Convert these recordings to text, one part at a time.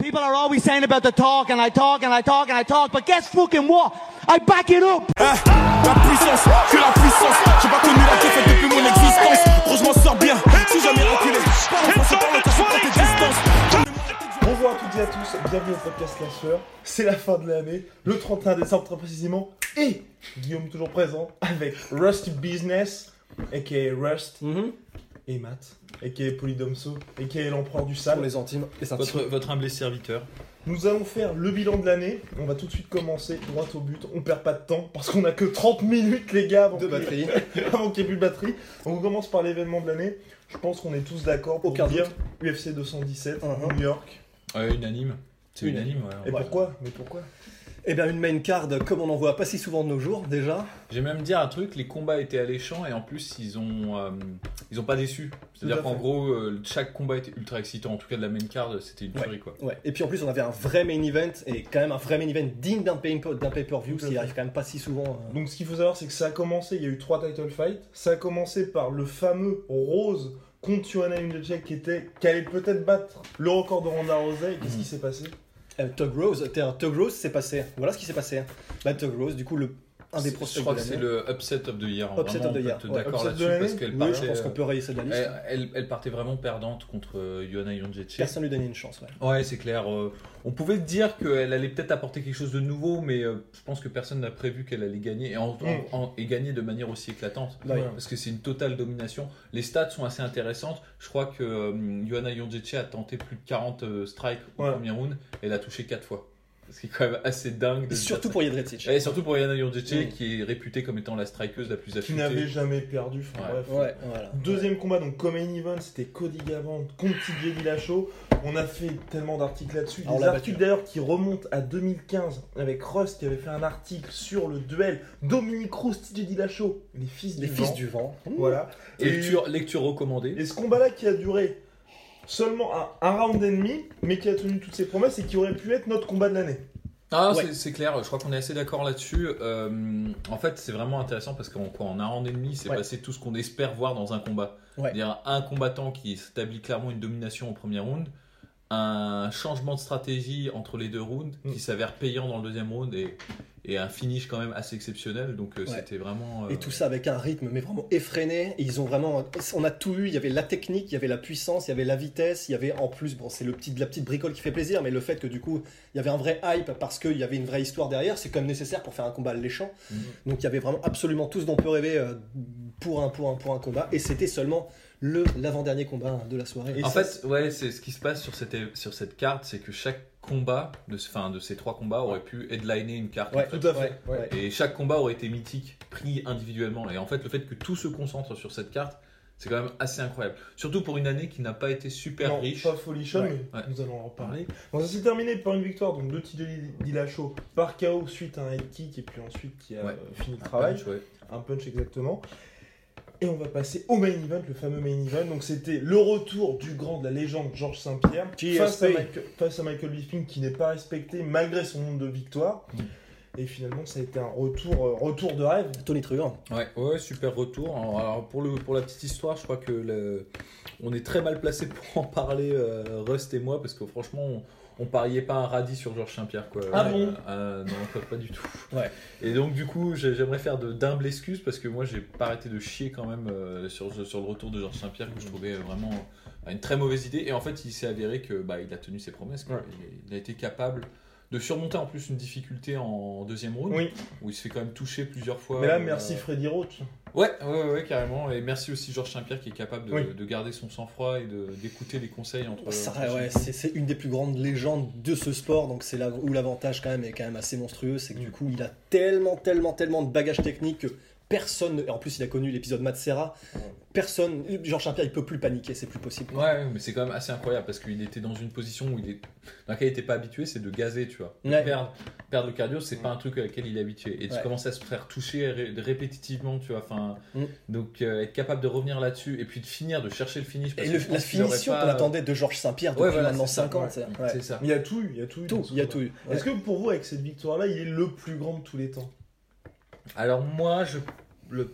People are always saying about the talk, and I talk, and I talk, and I talk, but guess fucking what? I back it up! Hein la puissance, que la puissance. J'ai pas connu la défaite depuis mon existence. Gros, je m'en sors bien, si jamais reculé. Bonjour à toutes et à tous, bienvenue au podcast La Sueur. C'est la fin de l'année, le 31 décembre très précisément, et Guillaume toujours présent avec Rust Business, aka Rust, et Matt, aka Polydomso, aka l'empereur du Pour sale. les intimes et ça Votre, votre humble serviteur. Nous allons faire le bilan de l'année, on va tout de suite commencer droit au but, on perd pas de temps, parce qu'on a que 30 minutes les gars avant de qu'il y ait- batterie. avant qu'il n'y ait plus de batterie. Donc on commence par l'événement de l'année, je pense qu'on est tous d'accord pour Aucun dire doute. UFC 217, Mhm. New York. Ouais, unanime. C'est Unanime. unanime, ouais. Et pourquoi? Mais pourquoi? Eh bien, une main card comme on en voit pas si souvent de nos jours déjà. J'ai même dire un truc, les combats étaient alléchants et en plus ils ont euh, ils ont pas déçu. C'est-à-dire qu'en gros euh, chaque combat était ultra excitant. En tout cas de la main card c'était une Ouais. tuerie quoi. Ouais. Et puis en plus, on avait un vrai main event et quand même un vrai main event digne d'un pay- d'un pay-per-view, fait. arrive quand même pas si souvent. euh. Donc ce qu'il faut savoir, c'est que ça a commencé, il y a eu trois title fights. Ça a commencé par le fameux Rose contre Joanna Jędrzejczyk qui était, qui allait peut-être battre le record de Ronda Rousey. Et Qu'est-ce Mhm. qui s'est passé? Euh, Tug Rose, t'es un Tug Rose, c'est passé. Voilà ce qui s'est passé. Bah, Tug Rose, du coup, le, un des prospects Je crois de que c'est le upset of the year. Upset Vraiment, of the on peut year. être Ouais, d'accord là-dessus parce qu'elle Oui, partait. je pense qu'on peut rayer ça de la liste. elle, elle- elle partait vraiment perdante contre euh, Jędrzejczyk. Personne lui donnait une chance. Ouais. Ouais, c'est clair. euh, on pouvait dire qu'elle allait peut-être apporter quelque chose de nouveau, mais euh, je pense que personne n'a prévu qu'elle allait gagner et, en- Mm. en- en- et gagner de manière aussi éclatante. Ouais. Parce que c'est une totale domination. Les stats sont assez intéressantes. Je crois que euh, Joanna Jędrzejczyk a tenté plus de 40 euh, strikes au premier round et elle a touché 4 fois. Ce qui est quand même assez dingue. De surtout pour. Et surtout pour Joanna Jędrzejczyk Mm. qui est réputée comme étant la strikeuse la plus Qui affûtée. n'avait jamais perdu. Enfin, Ouais. bref. Ouais, voilà. Deuxième combat, donc comme main event, c'était Cody Garbrandt contre TJ Dillashaw. On a fait tellement d'articles là-dessus. Des articles d'ailleurs qui remontent à 2015 avec Rust qui avait fait un article sur le duel Dominique Cruz, TJ Dillashaw, les fils Les du fils vent. du vent. Voilà. Et- Lecture, lecture recommandée. Et ce combat-là qui a duré seulement un, un round et demi, mais qui a tenu toutes ses promesses et qui aurait pu être notre combat de l'année. Ah, Ouais. c'est- clair, je crois qu'on est assez d'accord là-dessus. Euh, en fait, c'est vraiment intéressant parce qu'en quoi, en un round et demi, c'est Ouais. passé tout ce qu'on espère voir dans un combat. Ouais. C'est-à-dire un combattant qui établit clairement une domination au premier round, un changement de stratégie entre les deux rounds Mm. qui s'avère payant dans le deuxième round et, et un finish quand même assez exceptionnel. Donc euh, Ouais. c'était vraiment. euh, Et tout ça avec un rythme mais vraiment effréné. Et ils ont vraiment, on a tout eu. Il y avait la technique, il y avait la puissance, il y avait la vitesse, il y avait en plus, bon, c'est le petit, la petite bricole qui fait plaisir, mais le fait que du coup, il y avait un vrai hype parce qu'il y avait une vraie histoire derrière, c'est quand même nécessaire pour faire un combat alléchant. Mhm. Donc il y avait vraiment absolument tout ce dont on peut rêver euh, pour un pour un pour un combat. Et c'était seulement le l'avant-dernier combat de la soirée. Et en ça, fait, ouais, c'est ce qui se passe sur cette, sur cette carte, c'est que chaque combat, de, enfin, de ces trois combats, aurait pu headliner une carte. Ouais, en fait. Tout à fait. Ouais, ouais. Et chaque combat aurait été mythique, pris individuellement. Et en fait, le fait que tout se concentre sur cette carte, c'est quand même assez incroyable. Surtout pour une année qui n'a pas été super non, riche. pas folichonne, Ouais. mais Ouais. nous allons en reparler. Bon, ça s'est terminé par une victoire donc de TJ Dillashaw par KO suite à un head kick et puis ensuite qui a Ouais. fini le Un travail. punch, ouais. un punch exactement. Et on va passer au main event, le fameux main event. Donc c'était le retour du grand, de la légende Georges Saint-Pierre face à, Michael, face à Michael Bisping qui n'est pas respecté malgré son nombre de victoires. Et finalement ça a été un retour, euh, retour de rêve. Tony Truant. Ouais, ouais, super retour. Alors, alors, pour, le, pour la petite histoire, je crois que le- on est très mal placé pour en parler, euh, Rust et moi, parce que franchement, on, on pariait pas un radis sur Georges Saint-Pierre. Quoi. Ah Euh, bon euh, Non, pas, pas du tout. Ouais. Et donc, du coup, j'ai- j'aimerais faire de- d'humbles excuses, parce que moi, j'ai pas arrêté de chier quand même euh, sur, sur le retour de Georges Saint-Pierre, que je trouvais vraiment euh, une très mauvaise idée. Et en fait, il s'est avéré que bah, il a tenu ses promesses. quoi. Ouais. Il, il a été capable de surmonter en plus une difficulté en deuxième round, Oui, où il se fait quand même toucher plusieurs fois. mais là euh, merci Freddy Roach. Ouais, ouais, ouais, carrément. Et merci aussi Georges Saint-Pierre qui est capable de, Oui. de garder son sang-froid et d'écouter les conseils entre. Ça, ouais, c'est c'est une des plus grandes légendes de ce sport, donc c'est là où l'avantage quand même est quand même assez monstrueux, c'est que du coup il a tellement, tellement, tellement de bagages techniques que personne, et en plus il a connu l'épisode Matsera, personne, Georges Saint-Pierre il peut plus paniquer, c'est plus possible. Ouais, mais c'est quand même assez incroyable parce qu'il était dans une position où il est, dans laquelle il n'était pas habitué, c'est de gazer, tu vois. Ouais. Perdre, perdre le cardio, c'est pas un truc à laquelle il est habitué. Et tu Ouais. commences à se faire toucher ré- répétitivement, tu vois. Enfin, Mm. donc euh, être capable de revenir là-dessus et puis de finir, de chercher le finish. parce Et le- la finition pas- qu'on attendait de Georges Saint-Pierre depuis Ouais, voilà, maintenant c'est ça, 5 ans, ouais. c'est- C'est ouais. ça. Il y a tout eu, il y a tout eu. Il y a tout eu. Est-ce que pour vous, avec cette victoire-là, il est le plus grand de tous les temps? Alors moi, je le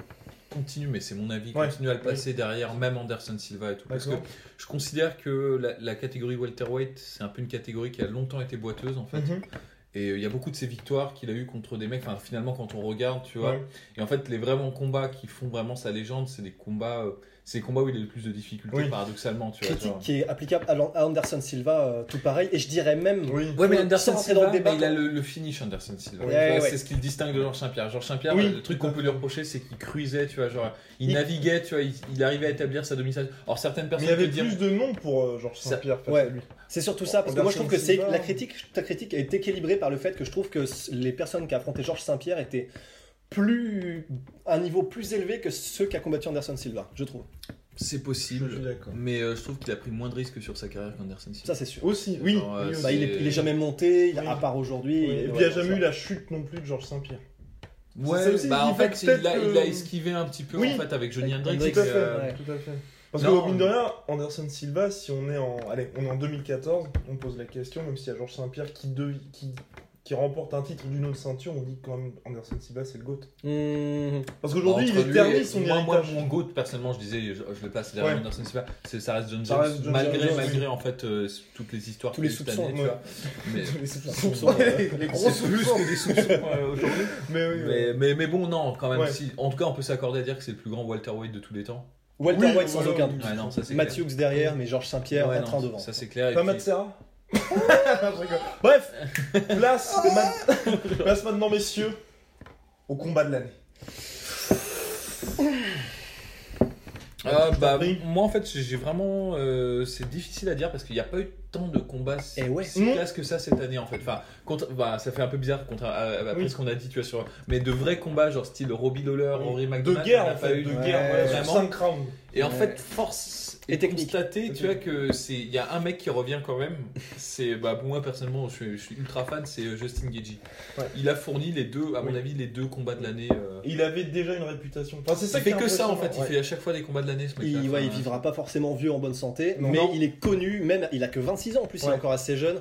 continue, mais c'est mon avis, Ouais. continue à le passer derrière même Anderson Silva et tout. Parce que je considère que la, la catégorie welterweight, c'est un peu une catégorie qui a longtemps été boiteuse en fait. Mhm. Et euh, il y a beaucoup de ces victoires qu'il a eu contre des mecs, enfin finalement quand on regarde, tu vois. Ouais. Et en fait, les vraiment combats qui font vraiment sa légende, c'est des combats, euh, c'est les combats où il a le plus de difficultés, Oui. paradoxalement, tu vois. Critique qui est applicable à Anderson Silva, euh, tout pareil, et je dirais même. Oui. Ouais, mais Anderson Silva, dans le débat, mais il a le, le finish Anderson Silva. Ouais, ouais. C'est ce qui le distingue de Georges Saint-Pierre. Georges Saint-Pierre, Oui, le truc qu'on peut lui reprocher, c'est qu'il cruisait, tu vois, genre, il, Il- naviguait, tu vois, il, il arrivait à établir sa domination. Alors certaines Mais personnes il y avait plus de noms pour euh, Georges Saint-Pierre Ouais. C'est surtout ça, parce que moi je trouve que c'est la critique, ta critique est équilibrée par le fait que je trouve que les personnes qui affrontaient Georges Saint-Pierre étaient plus à un niveau plus élevé que ceux qui a combattu Anderson Silva, je trouve. C'est Je possible, suis d'accord. mais euh, je trouve qu'il a pris moins de risques sur sa carrière qu'Anderson Silva. Ça c'est sûr. Aussi, oui. Genre, euh, oui, aussi. Bah, il, est, il est jamais monté, il- Oui. à part aujourd'hui. Oui, Et puis ouais, il n'y a jamais eu la chute non plus de Georges Saint-Pierre. Ouais, aussi bah en fait il a, que- il a esquivé un petit peu Oui. en fait avec Johnny. Hendricks, Tout à et, fait, euh, ouais. tout à fait. Parce Non, que, mine de rien, Anderson Silva, si on est en, allez, on est en 2014, on pose la question, même s'il y a Georges Saint-Pierre qui, qui, qui remporte un titre d'une autre ceinture, on dit quand même Anderson Silva c'est le GOAT. Mmh. Parce qu'aujourd'hui, il Entre est terni et- son moi, moi, mon goût, personnellement, je disais, je, je le place derrière Ouais. Anderson Silva, c'est- ça reste John Ça Jones, reste John malgré, Jones, malgré oui. en fait euh, toutes les histoires Tous les soupçons, année, tu ouais. vois. Mais, Les soupçons, Soupçons, ouais. les gros plus soupçons. que des soupçons euh, aujourd'hui. Mais oui, Mais, ouais. mais, mais bon, non, quand même, Ouais. si, en tout cas, on peut s'accorder à dire que c'est le plus grand welterweight de tous les temps. Walter Oui, White sans aucun doute. Ouais, non, ça c'est Matthew Hughes derrière, mais Georges Saint-Pierre un train devant. Ça c'est clair. Pas Matt Serra. Bref, place, ma- place maintenant, messieurs, au combat de l'année. Ah, bah, Oui. moi en fait j'ai vraiment euh, c'est difficile à dire parce qu'il n'y a pas eu tant de combats si, Eh ouais. si Non. classe que ça cette année en fait enfin contre, bah, ça fait un peu bizarre contre, euh, après Oui. ce qu'on a dit tu vois sur mais de vrais combats genre style Robbie Lawler Oui. Rory De McDonald guerre, en pas fait, eu de Ouais, guerre, vraiment. 5 rounds. et en fait force Et constater tu vois que c'est il y a un mec qui revient quand même c'est bah pour moi personnellement je suis, je suis ultra fan c'est euh, Justin Gagey Ouais. il a fourni les deux à mon Oui. avis les deux combats de l'année euh, Il avait déjà une réputation. Enfin, c'est ça il fait que ça en fait il fait à chaque fois des combats de l'année ce mec Il, ouais, il vivra pas forcément vieux en bonne santé, Non. mais Non. il est connu, même il a que 26 ans en plus, il est encore assez jeune,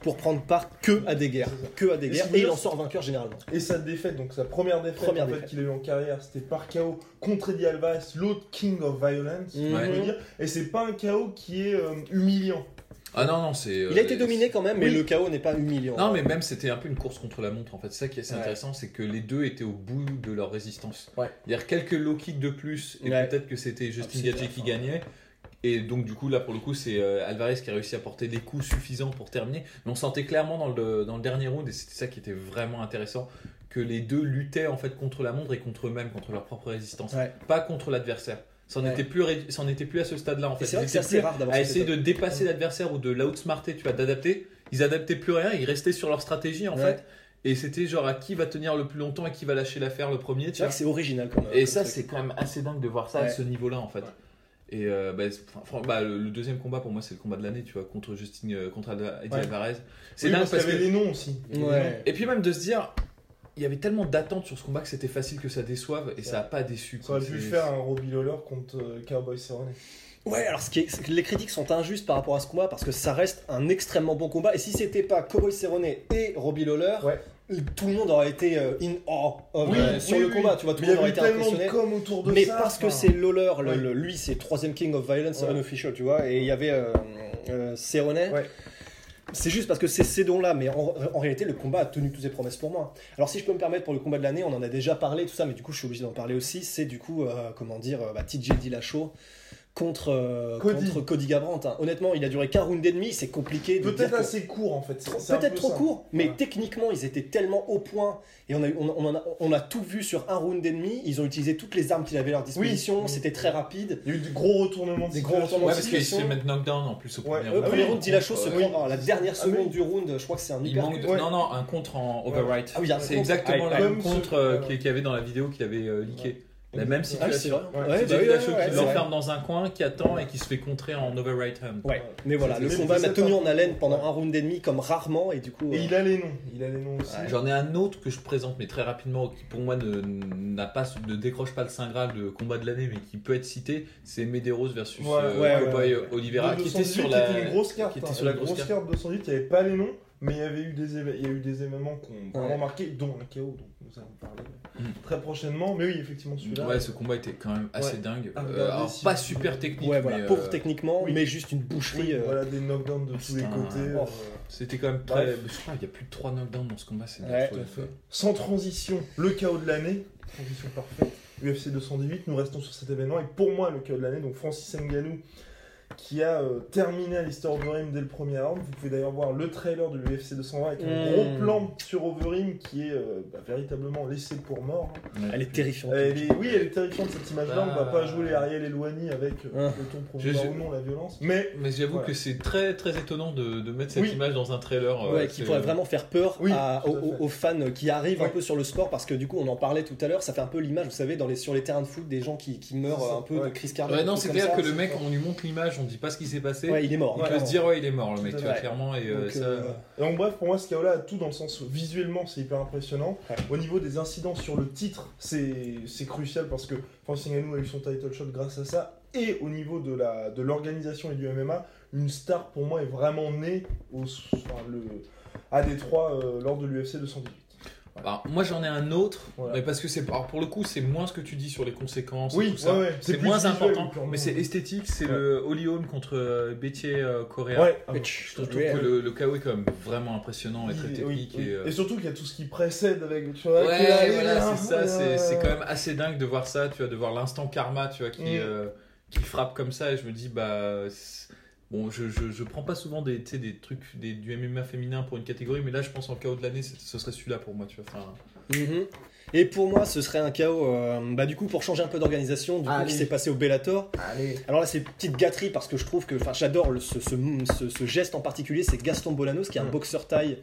pour prendre part que à des guerres. Que à des guerres, et il en sort vainqueur généralement. Et sa défaite, donc sa première défaite, Première en fait, défaite. qu'il a eu en carrière, c'était par KO contre Eddie Alvarez, l'autre King of Violence, Mhm. on peut dire. Et c'est pas un KO qui est euh, humiliant. ah non non c'est Il a euh, été dominé quand même, mais oui. le chaos n'est pas humiliant. Non, mais même c'était un peu une course contre la montre en fait. C'est ça qui est assez Ouais. intéressant, c'est que les deux étaient au bout de leur résistance. Ouais. C'est-à-dire quelques low kicks de plus et Ouais. peut-être que c'était Ah, Justin Gagey c'était qui la fin. gagnait. Et donc du coup là pour le coup c'est euh, Alvarez qui a réussi à porter des coups suffisants pour terminer. Mais on sentait clairement dans le, dans le dernier round et c'était ça qui était vraiment intéressant que les deux luttaient en fait contre la montre et contre eux-mêmes, contre leur propre résistance, Ouais. pas contre l'adversaire. Ça n'en Ouais. était plus ré- ça en était plus à ce stade-là en fait. c'est vrai Ils que c'est étaient assez rare d'avoir à essayer de dépasser l'adversaire ou de l'outsmarter, tu vois, d'adapter. Ils adaptaient plus rien, ils restaient sur leur stratégie en Ouais. fait. Et c'était genre à qui va tenir le plus longtemps et qui va lâcher l'affaire le premier, tu C'est vrai vois. que c'est original comme Et comme ça, c'est quand même assez dingue de voir ça à Ouais. ce niveau-là en fait. Ouais. Et euh, bah, bah, le, le deuxième combat pour moi, c'est le combat de l'année, tu vois, contre Justin, euh, contre Eddie Ouais. Alvarez. C'est Oui, dingue parce parce qu'il y que. les noms aussi. Ouais. Et puis même de se dire, il y avait tellement d'attentes sur ce combat que c'était facile que ça déçoive et ça a pas déçu. Ça aurait pu C'est- faire un Robbie Lawler contre euh, Cowboy Cerrone. Ouais, alors ce qui est, c'est que les critiques sont injustes par rapport à ce combat parce que ça reste un extrêmement bon combat. Et si c'était pas Cowboy Cerrone et Robbie Lawler, Ouais. tout le monde aurait été euh, in awe of, Oui, euh, sur oui, le oui. combat. Tu vois, tout le monde aurait été impressionné. de com autour de Mais ça. parce que c'est Lawler, le- Ouais. le- lui c'est troisième King of Violence Ouais. unofficial, tu vois, et il y avait euh, euh, Cerrone. Ouais. C'est juste parce que c'est ces dons-là, mais en, réalité, le combat a tenu toutes ses promesses pour moi. Alors, si je peux me permettre, pour le combat de l'année, on en a déjà parlé, tout ça, mais du coup, je suis obligé d'en parler aussi. C'est du coup, euh, comment dire, euh, bah, TJ Dillashaw contre, euh, Cody. contre Cody Garbrandt. hein. Honnêtement, il a duré qu'un round et demi, c'est compliqué. de Peut-être que- assez court en fait. Peut-être peu trop ça. court, mais techniquement, ils étaient tellement au point et on a, on, a, on a tout vu sur un round et demi. Ils ont utilisé toutes les armes qu'ils avaient à leur disposition. Oui. C'était très rapide. Il y a eu des gros retournements. de Des gros situation. retournements Ouais, parce qu'il se fait situation. mettre knockdown en plus au Ouais. premier Le Ah round. premier oui. round, Dillashaw se prend à la dernière Ah seconde du round. Je crois que c'est un Il hyper. manque de- Ouais. Non, non, un contre en overright. Ah oui, c'est contre. exactement Ah, ce- contre euh, qu'il y avait dans la vidéo qu'il avait euh, leaké. La même Ah, situation. vrai. Ouais. Bah oui, ouais, qui l'enferme dans un coin, qui attend et qui se fait contrer en overright hand. Ouais, mais voilà, le combat m'a ça. tenu en haleine pendant un round et demi comme rarement et du coup. Et euh, il a les noms. Il a les noms aussi. J'en ai un autre que je présente, mais très rapidement, qui pour moi ne, n'a pas, ne décroche pas le Saint Graal de combat de l'année, mais qui peut être cité, c'est Medeiros versus Ouais, euh, ouais, Cowboy ouais. Oliveira, qui était 218, sur la, une grosse carte. qui était hein. sur la grosse carte 218, il n'y avait pas les noms, mais il y avait eu des, il y a eu des événements qui ont vraiment Ouais. marqué, dont un KO, dont nous allons parler Mm. très prochainement. Mais oui, effectivement, celui-là. Ouais, ce combat était quand même assez Ouais. dingue. Euh, alors, si pas vous super technique, Ouais, voilà, mais pauvre euh, techniquement, oui. mais juste une boucherie. Oui, euh, voilà, des knockdowns de tous les un- côtés. Oh. euh, c'était quand même très. Bref. Je crois qu'il y a plus de 3 knockdowns dans ce combat, c'est Ouais, dingue. tout à fait. Sans transition, le KO de l'année. Transition parfaite. UFC 218, nous restons sur cet événement. Et pour moi, le KO de l'année, donc Francis Ngannou, qui a euh, terminé à l'histoire Overeem dès le premier round. Vous pouvez d'ailleurs voir le trailer de l'UFC 220 avec un gros plan sur Overeem qui est euh, bah, véritablement laissé pour mort. Elle est terrifiante. Elle est, oui, elle est terrifiante cette image-là. On va Bah. pas jouer Ariel Elouani avec euh, Hein. le ton je- ou non la violence. Mais Mais j'avoue Voilà. que c'est très très étonnant de, de mettre cette Oui. image dans un trailer. euh, Ouais, qui pourrait vraiment faire peur Oui, à- tout aux, à fait. aux fans qui arrivent un peu sur le sport parce que du coup on en parlait tout à l'heure, ça fait un peu l'image, vous savez, dans les, sur les terrains de foot, des gens qui, qui meurent un peu ouais. de crise cardiaque. Ouais, non, c'est clair que le mec, on lui montre l'image, on dit pas ce qui s'est passé. Ouais, il est mort. il hein, peut se dire, ouais, il est mort le mec, tu vois, clairement. Et euh, Donc, ça. euh, Et donc bref, pour moi, ce KO-là a tout dans le sens visuellement, c'est hyper impressionnant. Ouais. Au niveau des incidents sur le titre, c'est c'est crucial parce que Francis Ngannou a eu son title shot grâce à ça. Et au niveau de la de l'organisation et du MMA, une star pour moi est vraiment née au, enfin, le, à Détroit euh, lors de l'UFC 218. Alors, moi j'en ai un autre, Voilà. mais parce que c'est alors, pour le coup c'est moins ce que tu dis sur les conséquences. et Oui, tout ça. ouais, ouais, c'est moins important, mais c'est esthétique. C'est Ouais. le Holly Holm contre euh, Bétier euh. Ouais, ah, Mais Je trouve que le, le KO est quand même vraiment impressionnant et très oui, technique. oui. Et, euh, Et surtout qu'il y a tout ce qui précède avec. Tu vois, Ouais, voilà, c'est ça, c'est c'est euh, quand même assez dingue de voir ça, tu vois, de voir l'instant karma, tu vois, qui, Mm. euh, qui frappe comme ça, et je me dis, bah. c'est- Bon, je, je, je prends pas souvent des, tu sais, des trucs des, du MMA féminin pour une catégorie, mais là, je pense en KO de l'année, ce serait celui-là pour moi, tu vois. Enfin, Mhm. Et pour moi, ce serait un chaos, euh, bah, du coup, pour changer un peu d'organisation, du coup, Allez. qui s'est passé au Bellator. Allez. Alors là, c'est une petite gâterie parce que je trouve que, enfin, j'adore ce, ce, ce- ce geste en particulier, c'est Gaston Bolanos, qui est un Mm. boxeur taille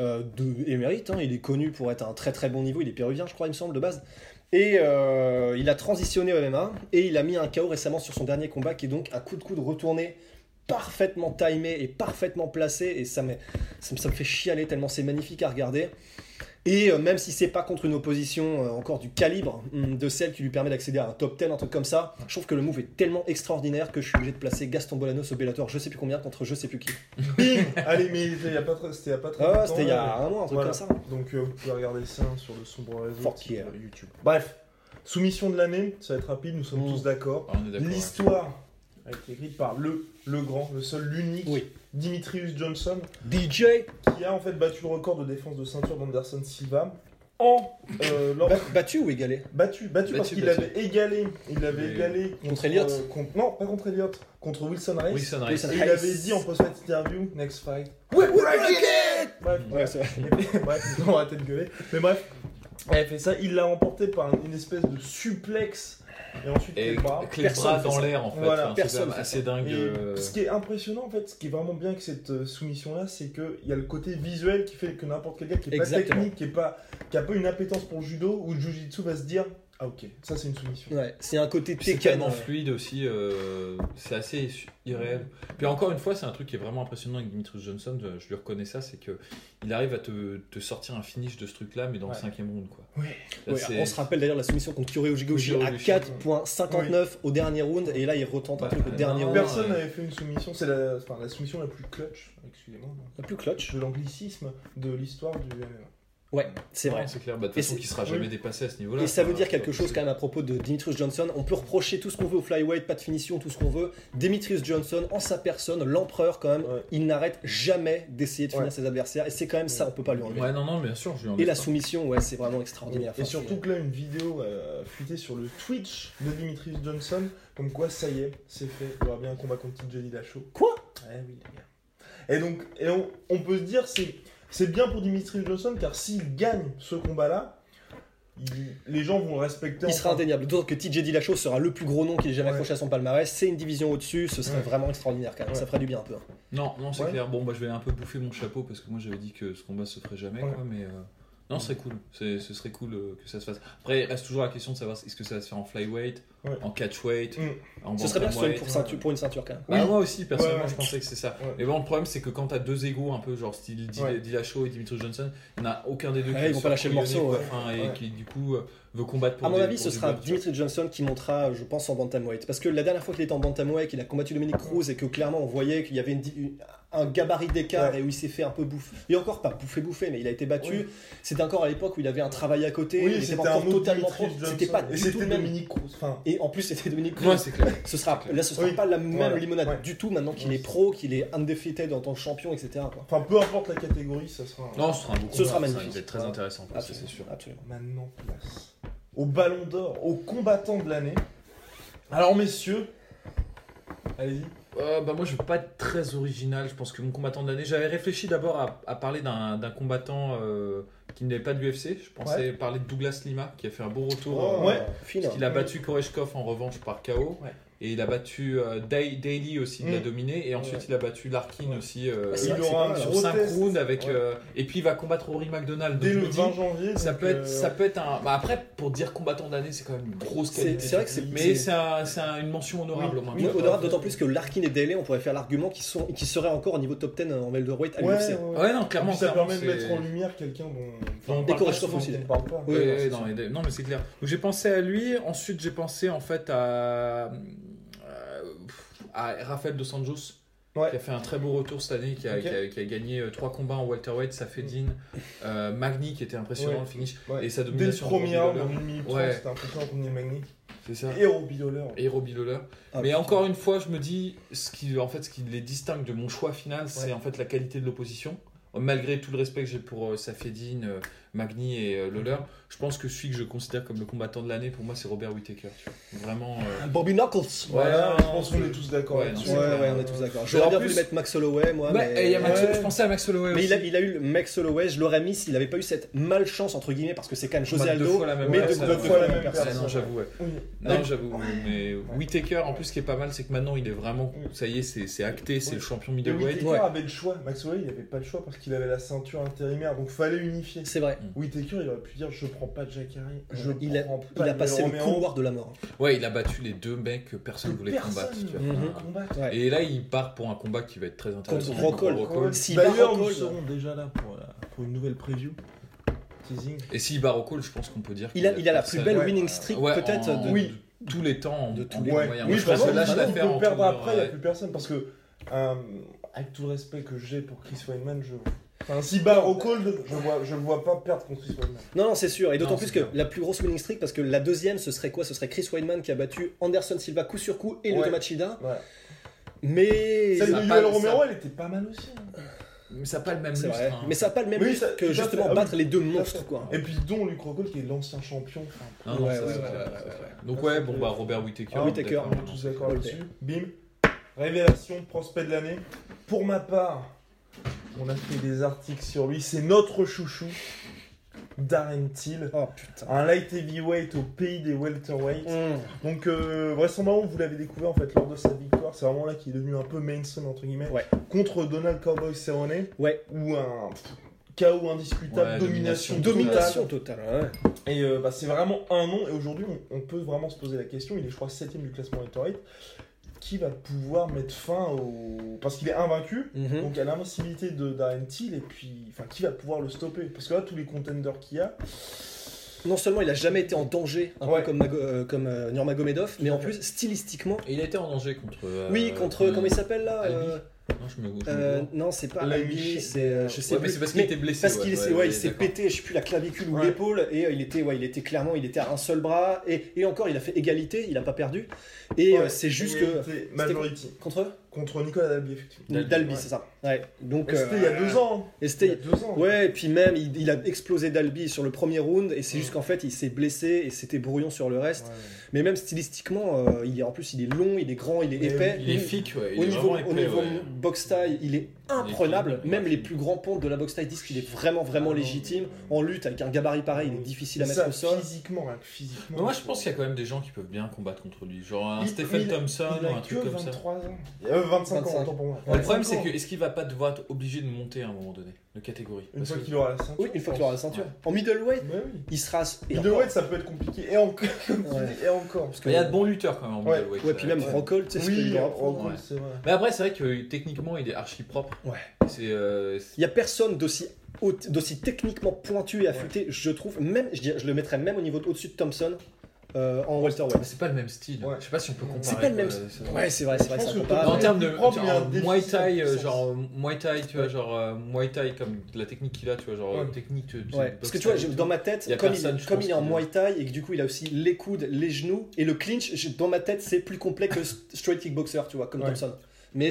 euh, de émérite. hein. il est connu pour être à un très très bon niveau. Il est péruvien, je crois, il me semble, de base. Et euh, il a transitionné au MMA et il a mis un KO récemment sur son dernier combat, qui est donc un coup de coude retourné parfaitement timé et parfaitement placé et ça me, ça me, ça me fait chialer tellement c'est magnifique à regarder et euh, même si c'est pas contre une opposition euh, encore du calibre hum, de celle qui lui permet d'accéder à un top 10 un truc comme ça je trouve que le move est tellement extraordinaire que je suis obligé de placer Gaston Bolanos au Bellator je sais plus combien contre je sais plus qui Bim Allez, mais c'était il y a pas très, c'était il y a pas très ah longtemps, c'était il y a là. un mois un truc Voilà. comme ça Donc euh, vous pouvez regarder ça sur le sombre réseau euh, YouTube. Bref, soumission de l'année, ça va être rapide, nous sommes Mm. tous d'accord. hein. L'histoire a été écrite par le, le grand, le seul, l'unique, Oui. Dimitrius Johnson, DJ qui a en fait battu le record de défense de ceinture d'Anderson Silva en euh, lors- Ba- battu ou égalé? Battu, battu, parce Battu, qu'il battu. avait égalé, il avait Mais- égalé contre, Contre Elliott euh, contre- non, pas contre Elliott, contre Wilson Race. Wilson Wilson Race. Et il avait dit en post-fight interview, next fight. ouais, ouais, Bref, ouais c'est vrai bref, on va arrêter de gueuler. Mais bref, a fait ça, il l'a remporté par une espèce de suplex et ensuite Et les bras. avec les Personne bras dans l'air, en fait. Voilà, Enfin, personne assez dingue. Et euh, ce qui est impressionnant en fait, ce qui est vraiment bien avec cette euh, soumission là, c'est qu'il y a le côté visuel qui fait que n'importe quel gars qui est pas technique, qui est pas, qui a pas une appétence pour le judo ou le jujitsu va se dire ah ok, ça c'est une soumission. Ouais, c'est un côté C'est tellement euh, fluide aussi, euh, c'est assez irréel. Puis encore une fois, c'est un truc qui est vraiment impressionnant avec Dimitrius Johnson, je, lui reconnais ça, c'est que il arrive à te, te sortir un finish de ce truc-là, mais dans le cinquième round, quoi. Oui. Là, Ouais, c'est- on se rappelle d'ailleurs la soumission contre Kyorio Jigoshi à Kyoji Ogigoshi. 4.59 au dernier round et là il retente un Ouais. truc au dernier round. Personne n'avait fait une soumission, c'est la, enfin, la soumission la plus clutch, excusez-moi, Le plus clutch. de l'anglicisme de l'histoire du MMA. Ouais, c'est vrai. C'est clair. Bah, de toute Et façon, qui sera jamais oui. dépassé à ce niveau-là. Et ça veut dire quelque chose quand même à propos de Dimitrius Johnson. On peut reprocher tout ce qu'on veut au flyweight, pas de finition, tout ce qu'on veut. Dimitrius Johnson, en sa personne, l'empereur quand même, Ouais. il n'arrête jamais d'essayer de finir Ouais. ses adversaires. Et c'est quand même ça, on peut pas lui enlever. Ouais, non, non, bien sûr, je lui Et la soumission, ouais, c'est vraiment extraordinaire. Et Enfin, surtout que là, une vidéo a fuité sur le Twitch de Dimitrius Johnson, comme quoi ça y est, c'est fait, il y aura bien un combat contre TJ Dillashaw. Quoi? Ouais, oui, les gars. Et donc, et on, on peut se dire, c'est, c'est bien pour Dimitrius Johnson, car s'il gagne ce combat-là, il- les gens vont le respecter. Il sera indéniable. D'autant que TJ Dillashaw sera le plus gros nom qu'il ait jamais Ouais. accroché à son palmarès. C'est une division au-dessus, ce serait Ouais. vraiment extraordinaire quand même. Ouais. Ça ferait du bien un peu. Non, non, c'est Ouais. clair. Bon, bah, je vais un peu bouffer mon chapeau parce que moi j'avais dit que ce combat se ferait jamais, Ouais. quoi, mais. euh, Non, ce serait cool. Ce serait cool euh, que ça se fasse. Après, il reste toujours la question de savoir est-ce que ça va se faire en flyweight, Ouais. en catchweight, Mm. en Ce serait bien que ce soit pour, ceinture- pour une ceinture quand même. Bah, Oui. moi aussi, personnellement, Ouais, ouais. je pensais que c'est ça. Mais bon, le problème, c'est que quand t'as deux égaux, un peu genre style. Dillashaw et Dimitri Johnson, il n'y en a aucun des deux Ouais, qui vont pas lâcher le morceau, quoi. ouais. Enfin, et Ouais. qui, du coup, euh, veut combattre pour À mon des- avis, ce sera Dimitri Johnson qui montera, je pense, en bantamweight. Parce que la dernière fois qu'il était en bantamweight, il a combattu Dominic Cruz et que clairement on voyait qu'il y avait une di- une- un gabarit d'écart Ouais. et où il s'est fait un peu bouffer. Et encore pas bouffé bouffé, mais il a été battu. Oui. C'était encore à l'époque où il avait un travail à côté. il Oui, était c'était encore totalement. C'était pas Et du tout le même. Dominique Cruz. Enfin, Et en plus, c'était Dominic Cruz. Ouais, c'est clair. Ce sera, C'est clair. là, ce sera Oui. pas la même Voilà. limonade Ouais. du tout maintenant qu'il est pro, qu'il est undefeated en tant que champion, etc. quoi. enfin, peu importe la catégorie, ça sera. Non, ce sera un beau Ce sera ça, magnifique. Il va être très intéressant, ça, c'est sûr. Absolument. Maintenant, place au Ballon d'Or, au combattant de l'année. Alors, messieurs, allez-y. Euh, bah moi je vais pas être très original, je pense que mon combattant de l'année, j'avais réfléchi d'abord à, à parler d'un d'un combattant euh, qui n'est pas de l'UFC, je pensais parler de Douglas Lima qui a fait un beau retour. Oh, euh, ouais. Parce qu'il a battu Koreshkov en revanche par KO. Ouais. Et il a battu euh, Day- Daly aussi, il l'a Mm. dominé. Et ensuite Ouais. il a battu Larkin Ouais. aussi euh, Il aura mal, sur gros 5 test. rounds avec. Ouais. euh, et puis il va combattre Rory McDonald. Dès le je me 20 dis, janvier. ça peut, être, ça peut être un. Bah après, pour dire combattant de l'année, c'est quand même une grosse C'est- qualité. c'est vrai que c'est- Mais c'est un- c'est un- une mention honorable Oui. au moins. Oui, honorable, d'autant plus que Larkin et Daly, on pourrait faire l'argument qu'ils sont, qu'ils seraient encore au niveau top 10 en welterweight à Ouais, l'UFC. ouais. Ouais, non, clairement. ça permet de mettre en lumière quelqu'un dont. Pas souvent, aussi. Oui, non, mais, c'est clair. Donc j'ai pensé à lui. Ensuite, j'ai pensé en fait à, à Rafael dos Anjos, Ouais. qui a fait un très beau retour cette année, qui a, Ok. qui a- qui a gagné euh, trois combats en welterweight, Safedine, euh, Magni, qui était impressionnant Ouais. le finish, Ouais. et sa Dès le domination. premier de round, Robbie en Lawler. 1 minute Ouais. 30, c'était impressionnant contre Magny. C'est ça. Et Robbie Lawler. Ah, Mais putain. encore une fois, je me dis, ce qui, en fait, ce qui les distingue de mon choix final, c'est en fait la qualité de l'opposition. Malgré tout le respect que j'ai pour euh, Safedine, Magni et euh, Lawler, je pense que celui que je considère comme le combattant de l'année, pour moi, c'est Robert Whittaker. tu vois. Vraiment. euh, Bobby Knuckles Voilà, Ouais, je pense qu'on est tous d'accord Ouais. Ouais, on est tous d'accord. J'aurais en bien plus- voulu mettre Max Holloway, moi. Ouais, mais... et il y a Max- Ouais. je pensais à Max Holloway Mais aussi. il a, il a eu le Max Holloway, je l'aurais mis s'il n'avait pas eu cette malchance, entre guillemets, parce que c'est quand même José deux Aldo, fois la même mais personne. deux, fois la même personne. Ah, non, j'avoue. Non, j'avoue, mais Whittaker, en plus, ce qui est pas mal, c'est que maintenant, il est vraiment, ça y est, c'est c'est acté, c'est le champion middleweight. Whittaker avait le choix. Max Holloway, il avait pas le choix parce qu'il avait la ceinture intérimaire, donc fallait unifier. C'est vrai. Whittaker, il aurait pu dire je prends pas Jacare, je il, a, il passé le couloir de la mort. Ouais, il a battu les deux mecs que personne que voulait personne combattre. tu vois. ne voulait Mhm. combattre. Ouais. Et là, il part pour un combat qui va être très intéressant. Contre Rockhold. S'il bat D'ailleurs, nous serons déjà là pour, la- pour une nouvelle preview. Teasing. Et s'il bat Rockhold, je pense qu'on peut dire Il a, qu'il il a la plus belle Ouais. winning streak, Ouais, peut-être. de- Oui. de tous les temps, De tous les moyens. oui, je parce pense que là, je perdre après, il n'y a plus personne. Parce que, euh, avec tout le respect que j'ai pour Chris Weidman, je. Enfin, si bat Rockhold, je vois, je le vois pas perdre contre Chris Weidman. Non, non, c'est sûr. Et d'autant Non, plus c'est que clair. la plus grosse winning streak, parce que la deuxième, ce serait quoi? Ce serait Chris Weidman qui a battu Anderson Silva coup sur coup et Ouais. le. Ouais. Mais. Celle ça de a pas- Yoel Romero, ça- elle était pas mal aussi. hein. Mais ça n'a pas le même C'est lustre. vrai. hein. Mais ça n'a pas le même Oui, lustre ça- que tout à justement fait. Ah battre oui, les deux à monstres, fait. quoi. Et puis, dont Luc Rockhold, qui est l'ancien champion. Enfin, Non, non, Ouais, ça, ouais, c'est ouais, clair, ouais, c'est ouais, clair. ouais. Donc, ouais, bon, bah, Robert Whittaker. Ah, Whittaker, on est tous d'accord Ok. là-dessus. Bim. Révélation, prospect de l'année. Pour ma part, on a fait des articles sur lui. C'est notre chouchou, Darren Till. Oh putain. Un light heavyweight au pays des welterweights. Mmh. Donc, euh, vraisemblablement, vous l'avez découvert en fait lors de sa victoire. C'est vraiment là qu'il est devenu un peu mainstream, entre guillemets. Ouais. Contre Donald Cowboy Cerrone. Ouais. Ou un KO indiscutable, Ouais, domination, domination. totale. Domination totale. ouais. Et euh, bah, c'est vraiment un nom. Et aujourd'hui, on, on peut vraiment se poser la question. Il est, je crois, 7 du classement welterweight. Qui va pouvoir mettre fin au. Parce qu'il est invaincu. Mhm. Donc à l'invincibilité de Darren Till. Et puis, enfin, qui va pouvoir le stopper? Parce que là, tous les contenders qu'il y a. Non seulement il a jamais été en danger, un Ouais. peu comme, Mago- euh, comme euh, Nurmagomedov, mais en plus stylistiquement. Et il était en danger contre. euh, oui, contre euh, comment il s'appelle là Albi. euh, Non, je me Euh, non, c'est pas La Albi, c'est euh, je sais Ouais, mais plus. c'est parce qu'il était blessé, Parce qu'il ouais, s'est- ouais, pété, je sais plus la clavicule ou Ouais. l'épaule et euh, il était ouais, il était clairement, il était à un seul bras et, et encore il a fait égalité, il a pas perdu et euh, c'est juste que Majority. contre eux Contre Nicolas Dalby, effectivement. Dalby, c'est ça. Ouais. Donc Et C'était il y a deux ans. Et Il y a deux ans. Ouais, et puis même, il, il a explosé Dalby sur le premier round, et c'est juste qu'en fait, il s'est blessé, et c'était brouillon sur le reste. Mais même stylistiquement, euh, il est, en plus, il est long, il est grand, il est épais. Il est fic, ouais. Il Au est niveau, vraiment au épais, niveau ouais. box taille, il est imprenable. Il Même les plus grands pontes de la box taille disent qu'il est vraiment, vraiment Ah légitime. En lutte, avec un gabarit pareil, il est difficile à mettre ça, au sol. Physiquement, hein, physiquement. Mais moi, je pense qu'il y a quand même des gens qui peuvent bien combattre contre lui. Genre un Il- Stephen il- Thompson il ou a un que truc comme ça. 23 ans. Euh, 25, 25. ans, pour moi. Le problème, 25 c'est que est-ce qu'il va pas devoir être obligé de monter à un moment donné, de catégorie? Une Parce fois qu'il aura la ceinture. Oui, une fois qu'il aura la ceinture. Ouais. En middleweight, oui. il sera. et Middleweight, ça peut être compliqué. Et encore, et encore. parce que- Mais il y a de bons lutteurs quand même en Ouais. middleweight. Ouais, puis même. Rockhold, tu sais qu'il c'est vrai. Mais après, c'est vrai que techniquement, il est archi propre. Ouais. C'est. euh, Il n'y a personne d'aussi haut- d'aussi techniquement pointu et affûté, je trouve. Même, je, dirais- je le mettrais même au niveau de- au-dessus de Thompson euh, en welterweight. c'est pas le même style. Ouais. Je sais pas si on peut comparer. C'est pas le même. quoi, ça- Ouais, c'est vrai, c'est vrai, pense ça en termes de genre, Muay Thai, euh, genre Muay Thai, tu vois, genre euh, Muay Thai comme la technique qu'il a, tu vois, genre Ouais. euh, technique. de- Ouais, parce que tu vois, dans ma tête, Y comme, personne, il, comme est en Muay Thai et que du coup il a aussi les coudes, les genoux et le clinch, dans ma tête c'est plus complet que straight kickboxer, tu vois, comme Ouais. Thompson. Mais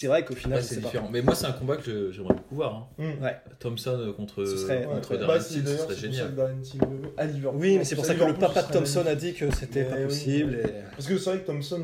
C'est vrai qu'au final, c'est pas. différent. Mais moi, c'est un combat que j'aimerais beaucoup voir. hein. Mm. Ouais. Thompson euh, contre, Ce serait- contre ouais. Darren Bah, Till, ce serait génial. à Liverpool. Oui, mais c'est pour ça que le papa de Thompson a dit que c'était Mais pas possible. Parce que c'est vrai que Thompson,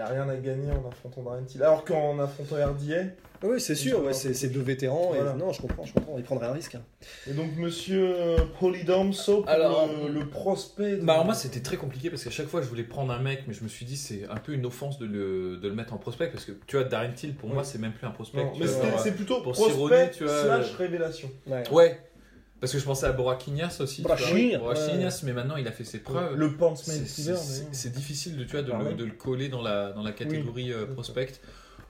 il a rien à gagner en affrontant Darren Till. Alors qu'en affrontant RDA, Oui, c'est sûr, ouais, c'est c'est deux vétérans. Voilà. Et... Non, je comprends, je comprends, il prendrait un risque. hein. et donc monsieur euh, Polydomso pour Alors, le, le prospect. de- Bah alors moi c'était très compliqué parce qu'à chaque fois je voulais prendre un mec mais je me suis dit c'est un peu une offense de le, de le mettre en prospect parce que tu vois Darren Till pour Ouais. moi c'est même plus un prospect. Non, mais genre, c'est plutôt pour prospect tu vois, slash euh, révélation. Ouais. Ouais. Parce que je pensais à Boraquinhas aussi. Boraquinhas, Boraquinhas, mais maintenant il a fait ses preuves. Le Pants C'est- difficile de, tu vois, de, Ah le, ouais. de le coller dans la, dans la catégorie euh, prospect.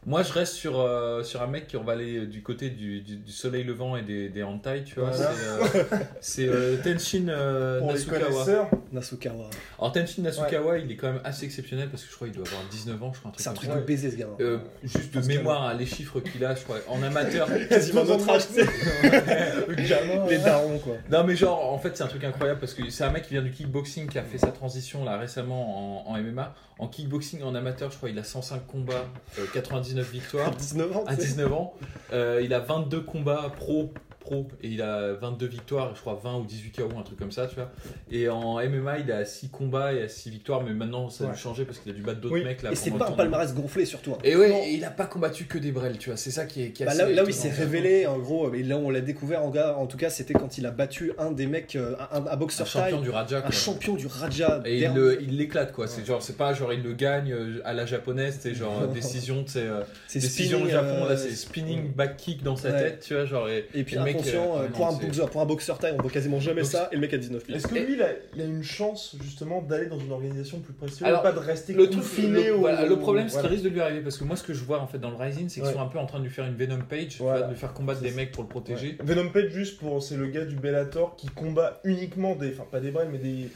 Moi, je reste sur, euh, sur un mec qui on va aller du côté du, du, soleil levant et des, des tu vois. Euh, c'est euh, Tenshin euh, Nasukawa. Les Alors, Tenshin Nasukawa, il est quand même assez exceptionnel parce que je crois qu'il doit avoir 19 ans, je crois. C'est un truc, de baiser, ce gars. juste de mémoire, hein, les chiffres qu'il a, je crois. En amateur. Quasiment notre âge, tu Les darons, quoi. Non, mais genre, en fait, c'est un truc incroyable parce que c'est un mec qui vient du kickboxing qui a fait sa transition là récemment en, en MMA. En kickboxing, en amateur, je crois, il a 105 combats, 90 19 victoires. 19 ans, à 19 ans. Euh, il a 22 combats pro pro et il a 22 victoires, je crois 20 ou 18 KO un truc comme ça tu vois. Et en MMA il a 6 combats et a 6 victoires mais maintenant ça a Ouais. dû changer parce qu'il a dû battre d'autres Oui. mecs là. Et c'est pas un palmarès gonflé, surtout. hein. Et ouais, et il a pas combattu que des brels, tu vois, c'est ça qui est, qui Bah, assez là, là où il s'est révélé, en gros, et là où on l'a découvert, en, gars, en tout cas, c'était quand il a battu un des mecs, euh, un, un un boxeur champion taille, du Raja. un quoi. champion du Raja. Et il l'éclate quoi, c'est genre c'est pas genre il le gagne euh, à la japonaise, c'est genre décision euh, C'est décision au spinning, Japon là c'est spinning back kick dans sa tête, tu vois genre et, Et puis mec, euh, euh, pour, non, un boxeur, pour un boxeur taille, on voit quasiment jamais Donc, ça, et le mec a 19 pieds. Est-ce que lui, il a, il a une chance justement d'aller dans une organisation plus prestigieuse Alors, pas de rester le truc confiné le, au... voilà, le problème ce voilà. qui risque de lui arriver parce que moi ce que je vois en fait dans le Rising c'est qu'ils Ouais. sont un peu en train de lui faire une Venom Page, Voilà. vois, de lui faire combattre des mecs pour le protéger. Ouais. Venom Page, juste pour. C'est le gars du Bellator qui combat uniquement des. Enfin, pas des brels, mais des,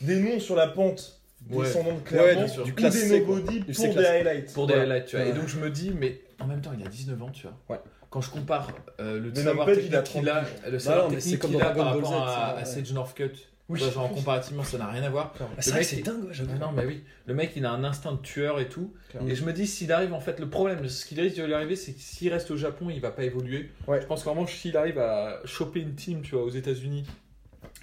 des noms sur la pente descendant de Ouais, clairement. du- classe des nobody Du pour des highlights. Pour des Voilà. highlights, tu vois. Et donc je me dis mais en même temps il a 19 ans, tu vois. Ouais. Quand je compare euh, le savoir technique qu'il a, 30 le savoir non, technique qu'il a par rapport Z, à. Sage Northcutt, Oui. vois, genre comparativement ça n'a rien à voir. Ah, c'est est- dingue, j'avoue. Ah non, mais oui. Le mec, il a un instinct de tueur et tout. Clairement. Et je me dis, s'il arrive, en fait, le problème, ce qui risque de lui arriver, c'est que s'il reste au Japon, il va pas évoluer. Ouais. Je pense qu'en revanche, s'il arrive à choper une team, tu vois, aux États-Unis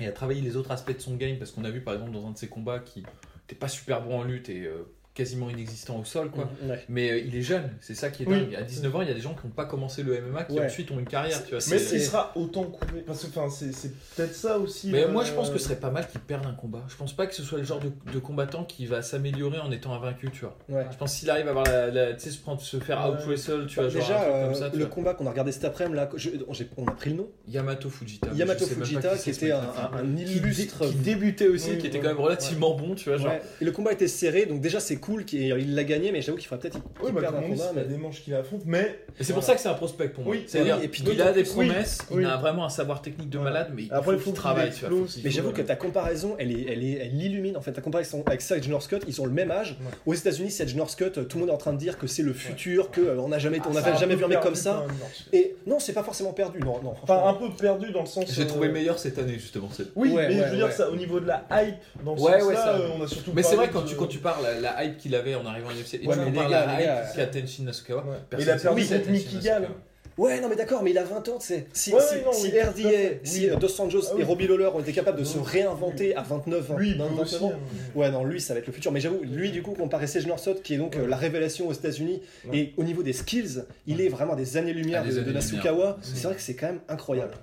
et à travailler les autres aspects de son game, parce qu'on a vu, par exemple, dans un de ses combats qui n'était pas super bon en lutte et euh, quasiment inexistant au sol, quoi. Ouais. Mais euh, il est jeune, c'est ça qui est Oui. dingue. À 19 ans, il y a des gens qui n'ont pas commencé le MMA qui Ouais. ensuite ont une carrière, tu vois. Mais c'est- il sera autant coupé. Parce que enfin, c'est c'est peut-être ça aussi. Mais euh, moi, je pense que ce serait pas mal qu'il perde un combat. Je pense pas que ce soit le genre de, de combattant qui va s'améliorer en étant invaincu, tu vois. Ouais. Je pense qu'il arrive à avoir la, la- tu sais, se, prendre, se faire Ouais. out wrestle, tu vois, genre Déjà, truc euh, comme ça. tu le vois. combat qu'on a regardé cet après-midi, là, je- j'ai- on a pris le nom. Yamato Fujita. Yamato Fujita, qui était un, illustre. qui débutait aussi, qui était quand même relativement bon, tu vois. Genre. Le combat était serré, donc déjà c'est cool qu'il il l'a gagné, mais j'avoue qu'il faudrait peut-être qu'il Oui, bah, perde un combat. mais- des manches qu'il affronte, mais. Et c'est pour ça que c'est un prospect pour moi. Oui, C'est-à-dire, et puis il a des promesses, oui, il oui. a vraiment un savoir technique de malade, mais il Après, faut il faut qu'il travaille, tu vois. Mais j'avoue que ta comparaison, elle, est, elle, est, elle l'illumine en fait. Ta comparaison avec Sage Northcutt, ils ont le même âge. Ouais. Aux États-Unis, Sage Northcutt, tout le monde est en train de dire que c'est le futur, que euh, on n'a jamais, on Ah, a jamais un vu un mec comme ça. Et non, c'est pas forcément perdu. Non, non. Enfin, un peu perdu dans le sens. J'ai euh, trouvé meilleur cette année, justement. c'est- Oui, mais je veux dire, ça, au niveau de la hype, dans ce Ouais, ouais, sens-là, ça. euh, on a surtout. Mais c'est vrai quand tu, quand tu parles la, la hype qu'il avait en arrivant à l'UFC, et Ouais, tu mais gars, la les hype gars, qu'a Tenshin Nasukawa, Ouais. personne Il a perdu sait contre Tenshin Mickey Nasukawa. Gall. Ouais, non, mais d'accord, mais il a 20 ans, tu sais. Si, Ouais, si, non, si oui, RDA, si euh, Dos Santos Ah et. Robbie Lawler ont été capables de se réinventer à 29, 20, Lui, il peut 29 aussi. ans. hein. Ouais, non, lui, ça va être le futur. Mais j'avoue, lui, du coup, comparé Sage Northcutt, qui est donc euh, la révélation aux États-Unis, Ouais. et au niveau des skills, il est vraiment des années-lumière Ah, de, de années-lumière. Nasukawa. C'est vrai que c'est quand même incroyable.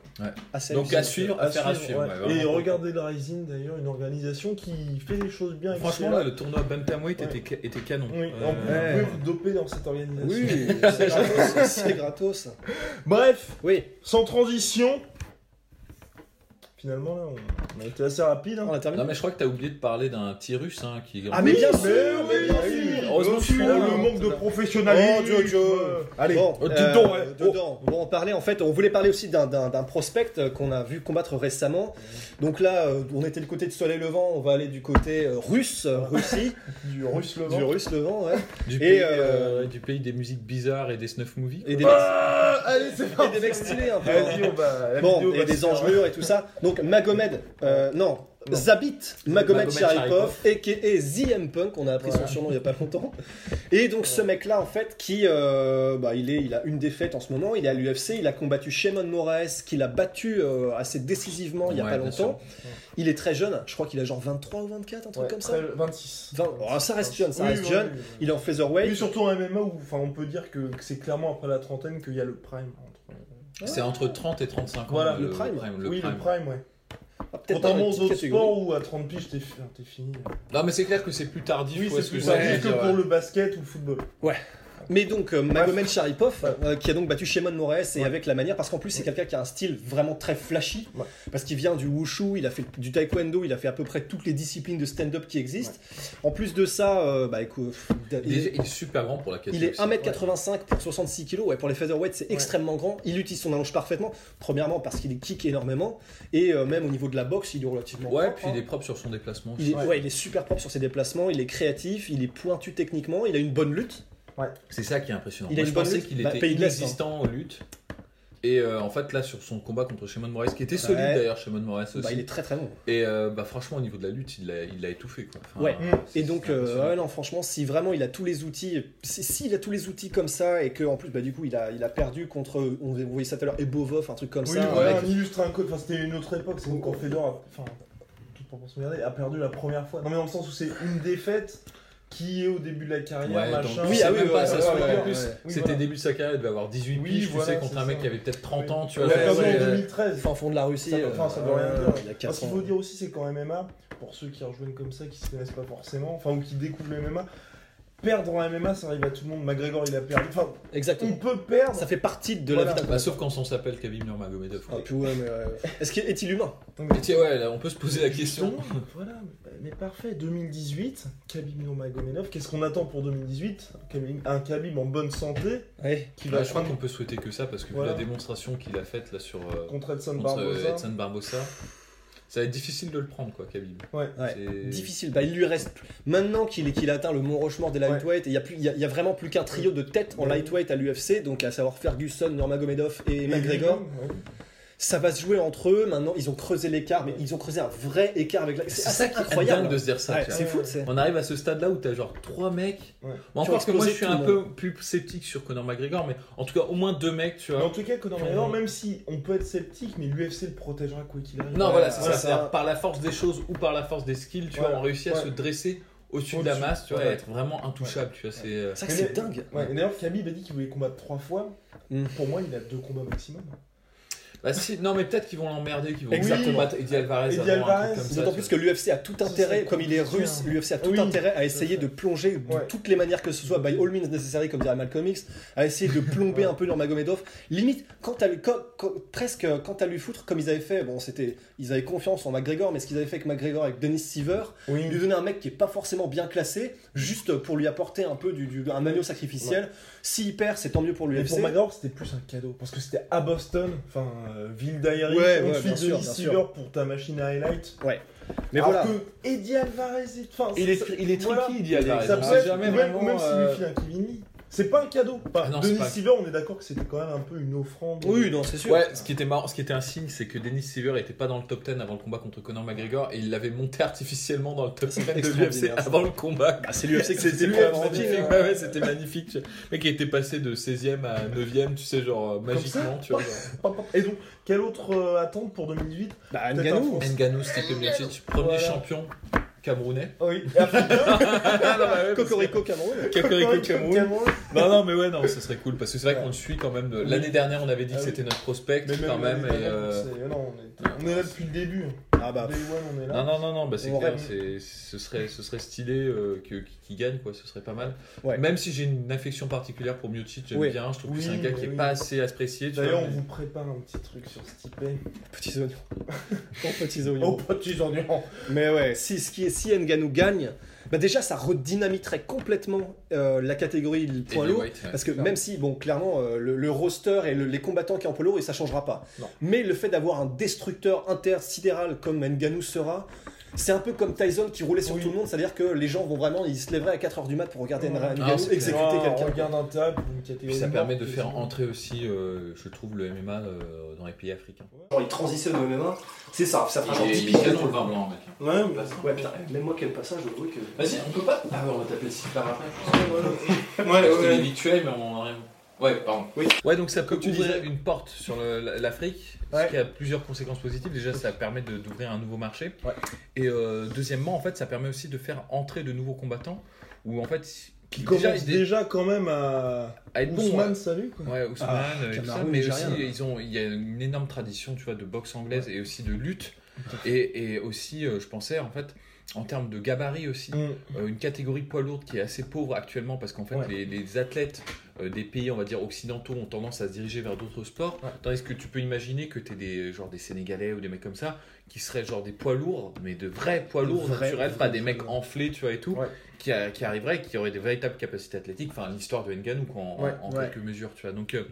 Assez Donc à suivre, à faire à suivre. ouais. ouais, vraiment. Et regardez le Rising d'ailleurs, une organisation qui fait les choses bien. Franchement, là, le tournoi Bantamweight était, ca- était canon. Oui, Euh, pouvez vous doper dans cette organisation. Oui, c'est gratos. Bref, Oui, sans transition. Finalement, là, on a été assez rapide. hein. on a terminé. Non, mais je crois que t'as oublié de parler d'un petit russe hein, qui. Ah, mais bien sûr, mais bien oui, sûr. Heureusement que je suis Oh, là, le hein, manque de professionnalisme. Oh, Dieu, Dieu. euh, Allez, Bon, Oh, euh, donc, ouais. dedans. Bon, on parlait en fait, on voulait parler aussi d'un- d'un d'un prospect euh, qu'on a vu combattre récemment. Donc là, euh, on était du côté de Soleil Levant, on va aller du côté euh, russe, euh, Russie, du russe le du russe Levant, ouais. Du, Et, pays, euh, euh, du pays des musiques bizarres et des snuff movies. Et des, Ah, allez, c'est et parti. des mecs stylés un peu. Vas-y, on va. la Bon, vidéo et des faire. engelures et tout ça. Donc Magomed, euh, non, Non. Zabit Magomed Magomed Sharipov, a.k.a. ZM Punk, on a appris son surnom il y a pas longtemps. Et donc ce mec-là, en fait, qui, euh, bah, il, est, il a une défaite en ce moment, il est à l'UFC, il a combattu Shimon Moraes, qu'il a battu euh, assez décisivement il y a Ouais, pas longtemps. Il est très jeune, je crois qu'il a genre 23 ou 24, un truc Ouais, comme ça. très- 26. 20 oh, ça reste jeune, ça Oui, reste oui, jeune. oui, oui. Il est en featherweight. Oui, surtout en MMA où enfin, on peut dire que, que c'est clairement après la trentaine qu'il y a le prime. C'est entre 30 et 35 ans. Voilà, le prime. le oui, prime. le prime, ouais. Ah, Contrairement aux autres catégorie. sports où à 30 piges t'es fi- t'es fini. Non, mais c'est clair que c'est plus tardif. Oui, ouais, c'est ce plus que ça je veux que dire, pour ouais. le basket ou le football. Mais donc euh, Magomed Sharipov, Ouais. euh, qui a donc battu Shimon Moraes et Ouais. avec la manière, parce qu'en plus c'est quelqu'un qui a un style vraiment très flashy, Ouais. parce qu'il vient du wushu, il a fait du taekwondo, il a fait à peu près toutes les disciplines de stand-up qui existent. En plus de ça, euh, bah écoute, Il il est, il super grand pour la il catégorie. est 1m85 pour 66 kg, ouais, pour les featherweight c'est Ouais. extrêmement grand, il utilise son allonge parfaitement, premièrement parce qu'il kick énormément, et euh, même au niveau de la boxe il est relativement Ouais, propre, puis hein. il est propre sur son déplacement. Il est, Ouais. ouais, il est super propre sur ses déplacements, il est créatif, il est pointu techniquement, il a une bonne lutte. C'est ça qui est impressionnant. Il Moi, je pensais qu'il Bah, était hein. inexistant en lutte. Et euh, en fait, là, sur son combat contre Shimon Moraes, qui était solide Ouais. d'ailleurs, Shimon Moraes aussi. Bah, il est très très bon. Et euh, bah, franchement, au niveau de la lutte, il l'a il l'a étouffé. Quoi. Enfin, Ouais. euh, Et donc, euh, ouais, non, franchement, si vraiment il a tous les outils, si- s'il a tous les outils comme ça et que en plus, bah, du coup, il a, il a perdu contre, on voyait ça tout à l'heure, Ebovov, un truc comme Oui, ça. voilà, mec- un illustre un code. Enfin, c'était une autre époque. C'est quand Fedor, a- enfin, toute proportion gardée, a perdu la première fois. Non, mais dans le sens où c'est une défaite qui est au début de la carrière, Ouais, machin. Oui, ah oui, même ouais, pas ça. se ouais, en plus, c'était voilà. début de sa carrière, il devait avoir 18 Oui, piges, voilà, tu sais, contre un mec ça. qui avait peut-être 30 Oui. ans, tu Il vois. a perdu c'est- en euh, 2013. Fin fond de la Russie. Ça enfin, ça veut rien dire. Il a 400. qu'il faut dire aussi, c'est qu'en MMA, pour ceux qui rejoignent comme ça, qui se connaissent pas forcément, enfin, ou qui découvrent le MMA, perdre en MMA, ça arrive à tout le monde. McGregor, il a perdu. Enfin, on Exactement. peut perdre. Ça fait partie de Voilà. la vie d'un Bah, sauf quand on s'appelle Khabib Nurmagomedov. Ah, puis ouais, mais, Est-ce qu'il est-il humain Et tiens, ouais, là, on peut se poser la question. Voilà, mais- parfait. 2018, Khabib Nurmagomedov. Qu'est-ce qu'on attend pour 2018 Khabib- Un Khabib en bonne santé Ouais. qui Bah, va je crois prendre qu'on peut souhaiter que ça parce que vu Voilà. la démonstration qu'il a faite là sur euh, contre Edson contre euh, Barbosa. Edson Barbosa, ça va être difficile de le prendre quoi, Khabib. Ouais. Difficile. Bah, il lui reste maintenant qu'il est- qu'il a atteint le mont Rochemort des lightweight il y a plus il y, a- il y a vraiment plus qu'un trio de tête en lightweight à l'UFC donc à savoir Ferguson, Nurmagomedov et Et McGregor. ouais. Ça va se jouer entre eux. Maintenant, ils ont creusé l'écart, mais ils ont creusé un vrai écart avec la. C'est assez qui est incroyable. de se dire ça. Ouais, tu vois. c'est fou, c'est. On arrive à ce stade là où t'as genre trois mecs. Ouais. Bon, encore que moi je suis un peu plus sceptique sur Conor McGregor, mais en tout cas au moins deux mecs, tu Mais vois. en tout cas, Conor McGregor, ouais. même si on peut être sceptique, mais l'UFC le protégera quoi qu'il arrive. Non, Ouais, voilà, c'est ça. ça. C'est-à-dire, par la force des choses ou par la force des skills, tu vois, on réussit à Ouais. se dresser au-dessus de la masse, tu vois, ouais. être vraiment intouchable, tu vois. C'est euh, C'est Mais- dingue. Ouais, et d'ailleurs, Khabib a dit qu'il voulait combattre trois fois. Mm. Pour moi, il a deux combats maximum. Bah, si, non, mais peut-être qu'ils vont l'emmerder, qu'ils vont Exactement. combattre Eddie Alvarez. Eddie avant, un truc Alvarez, comme ça, D'autant tu plus que l'UFC a tout intérêt, comme il est russe, hein. l'UFC a tout Oui, intérêt à essayer de plonger de Ouais. toutes les manières que ce soit, by all means necessary, comme dirait Malcolm X, à essayer de plomber Ouais. un peu Nurmagomedov. Limite, quand t'as lui, quand- quand- presque quand t'as lui foutre, comme ils avaient fait, bon, c'était, ils avaient confiance en McGregor, mais ce qu'ils avaient fait avec McGregor, avec Dennis Seaver, Oui. lui donner un mec qui est pas forcément bien classé, juste pour lui apporter un peu du, du- un agneau sacrificiel. S'il perd, c'est tant mieux pour Mais l'UFC. pour McGregor, c'était plus un cadeau. Parce que c'était à Boston, enfin, euh, ville d'aérie. Ouais, on ouais, suit bien sûr, bien pour ta machine à highlight. Mais Alors voilà. que Eddie Alvarez est. Enfin, Il est, il est voilà. tricky, Eddie Alvarez. Ça peut être, jamais même, vraiment. même euh, lui file un Kevin Lee. C'est pas un cadeau. Enfin, Ah non, c'est Denis pas- Silver, on est d'accord que c'était quand même un peu une offrande. Oui, non, c'est sûr. Ouais, ce qui était marrant, ce qui était un signe, c'est que Dennis Silver était pas dans le top 10 avant le combat contre Conor McGregor et il l'avait monté artificiellement dans le top 10 de l'UFC avant le combat. Ah, c'est l'UFC qui C'était s'était magnifique, magnifique. ouais, ouais, c'était magnifique. Le mec était passé de 16ème à 9ème, tu sais, genre euh, magiquement, tu vois. genre. Et donc, quelle autre euh, attente pour 2018 Bah, un Ngannou, Stipe Miocic, premier Voilà. champion camerounais. Oui, et africain. Ah, non, bah Cocorico Cameroun. Cocorico Cameroun. Non, non, mais ouais, non, ce serait cool parce que c'est vrai Ouais. qu'on le suit quand même. de- L'année dernière, on avait dit que Ah oui. c'était notre prospect Mais quand même. euh, on est, on est là depuis le début. Ah bah, Day one, on est là. Non, non, non, non, bah c'est clair, ce serait, ce serait stylé euh, que- qu'il gagne, quoi, ce serait pas mal. Ouais. Même si j'ai une affection particulière pour Miocic, j'aime Oui. bien, je trouve que Oui, c'est un gars qui est oui. pas assez apprécié. D'ailleurs, on vous prépare un petit truc sur Stipe. petits oignons. Oh, petits Oh, oignons. petits oignons. Mais ouais, si, ce qui est, si Ngannou gagne, bah déjà ça redynamiterait complètement euh, la catégorie poids lourd. Heavyweight, ouais. Parce que Clairement. même si, bon, clairement, euh, le, le roster et le- les combattants qui sont en lourd, et ça changera pas. Non. Mais le fait d'avoir un destructeur intersidéral comme Ngannou sera, c'est un peu comme Tyson qui roulait sur Oui. tout le monde, c'est-à-dire que les gens vont vraiment, ils se lèveraient à 4h du mat pour regarder Ouais. Ngannou Ah, exécuter Ah, quelqu'un. Regarde un table, une catégorie. Puis ça permet de faire entrer aussi, euh, je trouve, le MMA euh, dans les pays africains. Genre, il transitionne au MMA, c'est ça, ça fera genre 10 Il est piges. canon le vin blanc, mec. Ouais, mais- Ouais, putain, même moi qui aime pas ça, je vois que. Vas-y, on peut pas. Ah ouais, on va t'appeler si par après. ouais, Ouais, ouais. ouais. habituel, mais on en Ouais, pardon. Oui. Ouais, donc ça peut Comme ouvrir disais. une porte sur l'Afrique, Ouais. ce qui a plusieurs conséquences positives. Déjà, ça permet d'ouvrir un nouveau marché. Ouais. Et euh, deuxièmement, en fait, ça permet aussi de faire entrer de nouveaux combattants, ou en fait, Qui commence déjà, déjà, quand même à. à être. Ousmane, salut quoi. Ouais, Ousmane, Ah, euh, et tout ça, mais aussi ils ont, il y a une énorme tradition, tu vois, de boxe anglaise et aussi de lutte, et, et aussi, euh, je pensais en fait, en termes de gabarit aussi, Mm. euh, une catégorie poids lourde qui est assez pauvre actuellement parce qu'en fait Ouais. les, les athlètes euh, des pays on va dire occidentaux ont tendance à se diriger vers d'autres sports Ouais. tandis que tu peux imaginer que tu es des genre des sénégalais ou des mecs comme ça qui seraient genre des poids lourds mais de vrais poids lourds naturels pas des mecs enflés tu vois et tout Ouais. qui, a- qui arriveraient qui auraient des véritables capacités athlétiques enfin l'histoire de Ngannou quoi, en, Ouais, en quelques mesures tu vois donc euh,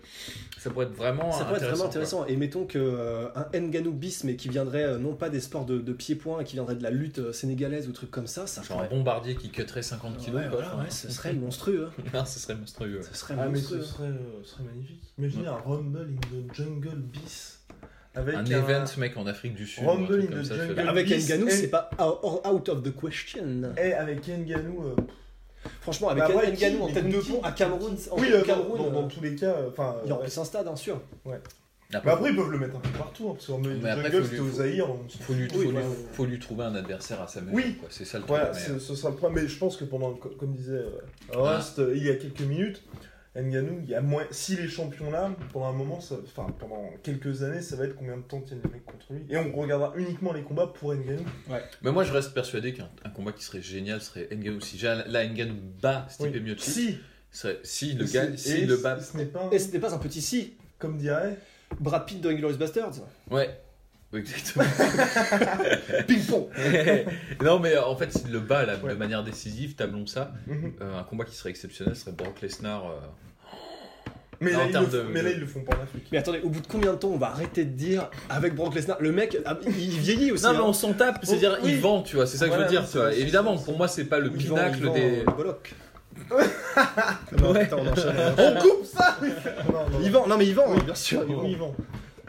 ça pourrait être vraiment Ça pourrait être vraiment quoi. intéressant. Et mettons que euh, un Ngannou bis, mais qui viendrait non pas des sports de, de pied-point, qui viendrait de la lutte sénégalaise ou trucs comme ça, ça genre un bombardier qui cutterait 50 kilos Ouais, quoi, voilà, ouais, ce serait monstrueux. hein. non, ce serait monstrueux ouais. Ce serait Ah, mais ce monstrueux. serait, euh, ce serait magnifique. Imaginez un Rumble in the Jungle bis. Avec un event mec en Afrique du Sud Rumble ou un truc in comme the ça, je fais jungle. la- Avec et- c'est pas out out of the question. Et avec Ngannou. euh, Franchement, avec Bah, après, en mais tête de qui- pont à Cameroun, en Oui, euh, Cameroun, dans, dans- dans euh, tous les cas. euh, Enfin, il euh, remplisse un stade, hein, sûr. Mais après, ils peuvent le mettre un peu partout. Hein, parce que Rumble in Mais après, Jungle, faut c'était lui- au Zaïre. on s'en Faut lui, faut, Oui, lui, voilà. faut lui trouver un adversaire à sa mesure. Oui. quoi. C'est ça le truc. Voilà, mais, ce, ce sera le problème. Mais je pense que pendant, co- comme disait euh, Rust euh, il y a quelques minutes, Ngannou, il y a moins. S'il est champion là, pendant un moment, ça- enfin pendant quelques années, ça va être combien de temps tiennent les mecs contre lui? Et on regardera uniquement les combats pour Ngannou. mais moi, je reste persuadé qu'un un combat qui serait génial serait Ngannou. Si déjà, là, Ngannou bat Stipe Oui. Miocic, Si serait- si le c'est- si le bat. Ce n'est pas, Et ce n'est pas un petit si. comme dirait, Brad Pitt dans Inglourious Bastards. Ouais. Oui, Exactement. Ping-pong. non, mais euh, en fait, s'il le bat là, de manière décisive, tablons ça. Mhm. euh, un combat qui serait exceptionnel serait Brock Lesnar. euh, mais, là, ils le, de- font- mais là, ils le font pas en Afrique. Mais attendez, au bout de combien de temps on va arrêter de dire avec Brock Lesnar Le mec, ah, il vieillit aussi. Non, mais hein. on s'en tape, c'est-à-dire Oui. il vend, tu vois, c'est ça que Voilà, je veux dire, oui, tu vois. Évidemment, pour moi, c'est pas le Il vend- pinacle il vend, des. Bollock. non, Ouais. putain, on enchaîne. On coupe ça Non, non, Il vend, non mais il vend, bien sûr. Oui, il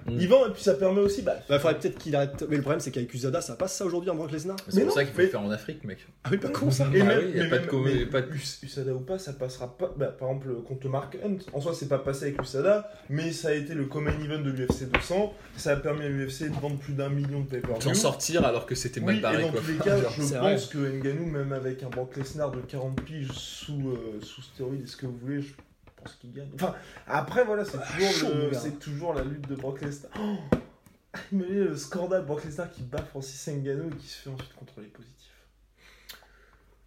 Mm. Il vend et puis ça permet aussi. Bah, Bah, faudrait peut-être qu'il arrête. Mais le problème, c'est qu'avec Usada, ça passe ça aujourd'hui en Brock Lesnar C'est pour non, ça qu'il faut mais- le faire en Afrique, mec. Ah oui, pas con ça. Bah oui, y a pas de com- mais pas de- Us- Usada ou pas, ça passera pas. Bah, par exemple, contre Mark Hunt. En soi, c'est pas passé avec Usada, mais ça a été le common event de l'UFC 200. Ça a permis à l'UFC de vendre plus d'un million de pay-per-view. S'en sortir alors que c'était mal Oui, barré, et dans quoi. tous les cas, je C'est pense que Ngannou, même avec un Brock Lesnar de 40 piges sous, euh, sous stéroïdes, est-ce que vous voulez, je pense qu'il gagne. Enfin, après, voilà, c'est toujours, chaud, le- mon gars. c'est toujours la lutte de Brock Lesnar. Oh Imaginez le scandale Brock Lesnar qui bat Francis Ngannou et qui se fait ensuite contrôler positif.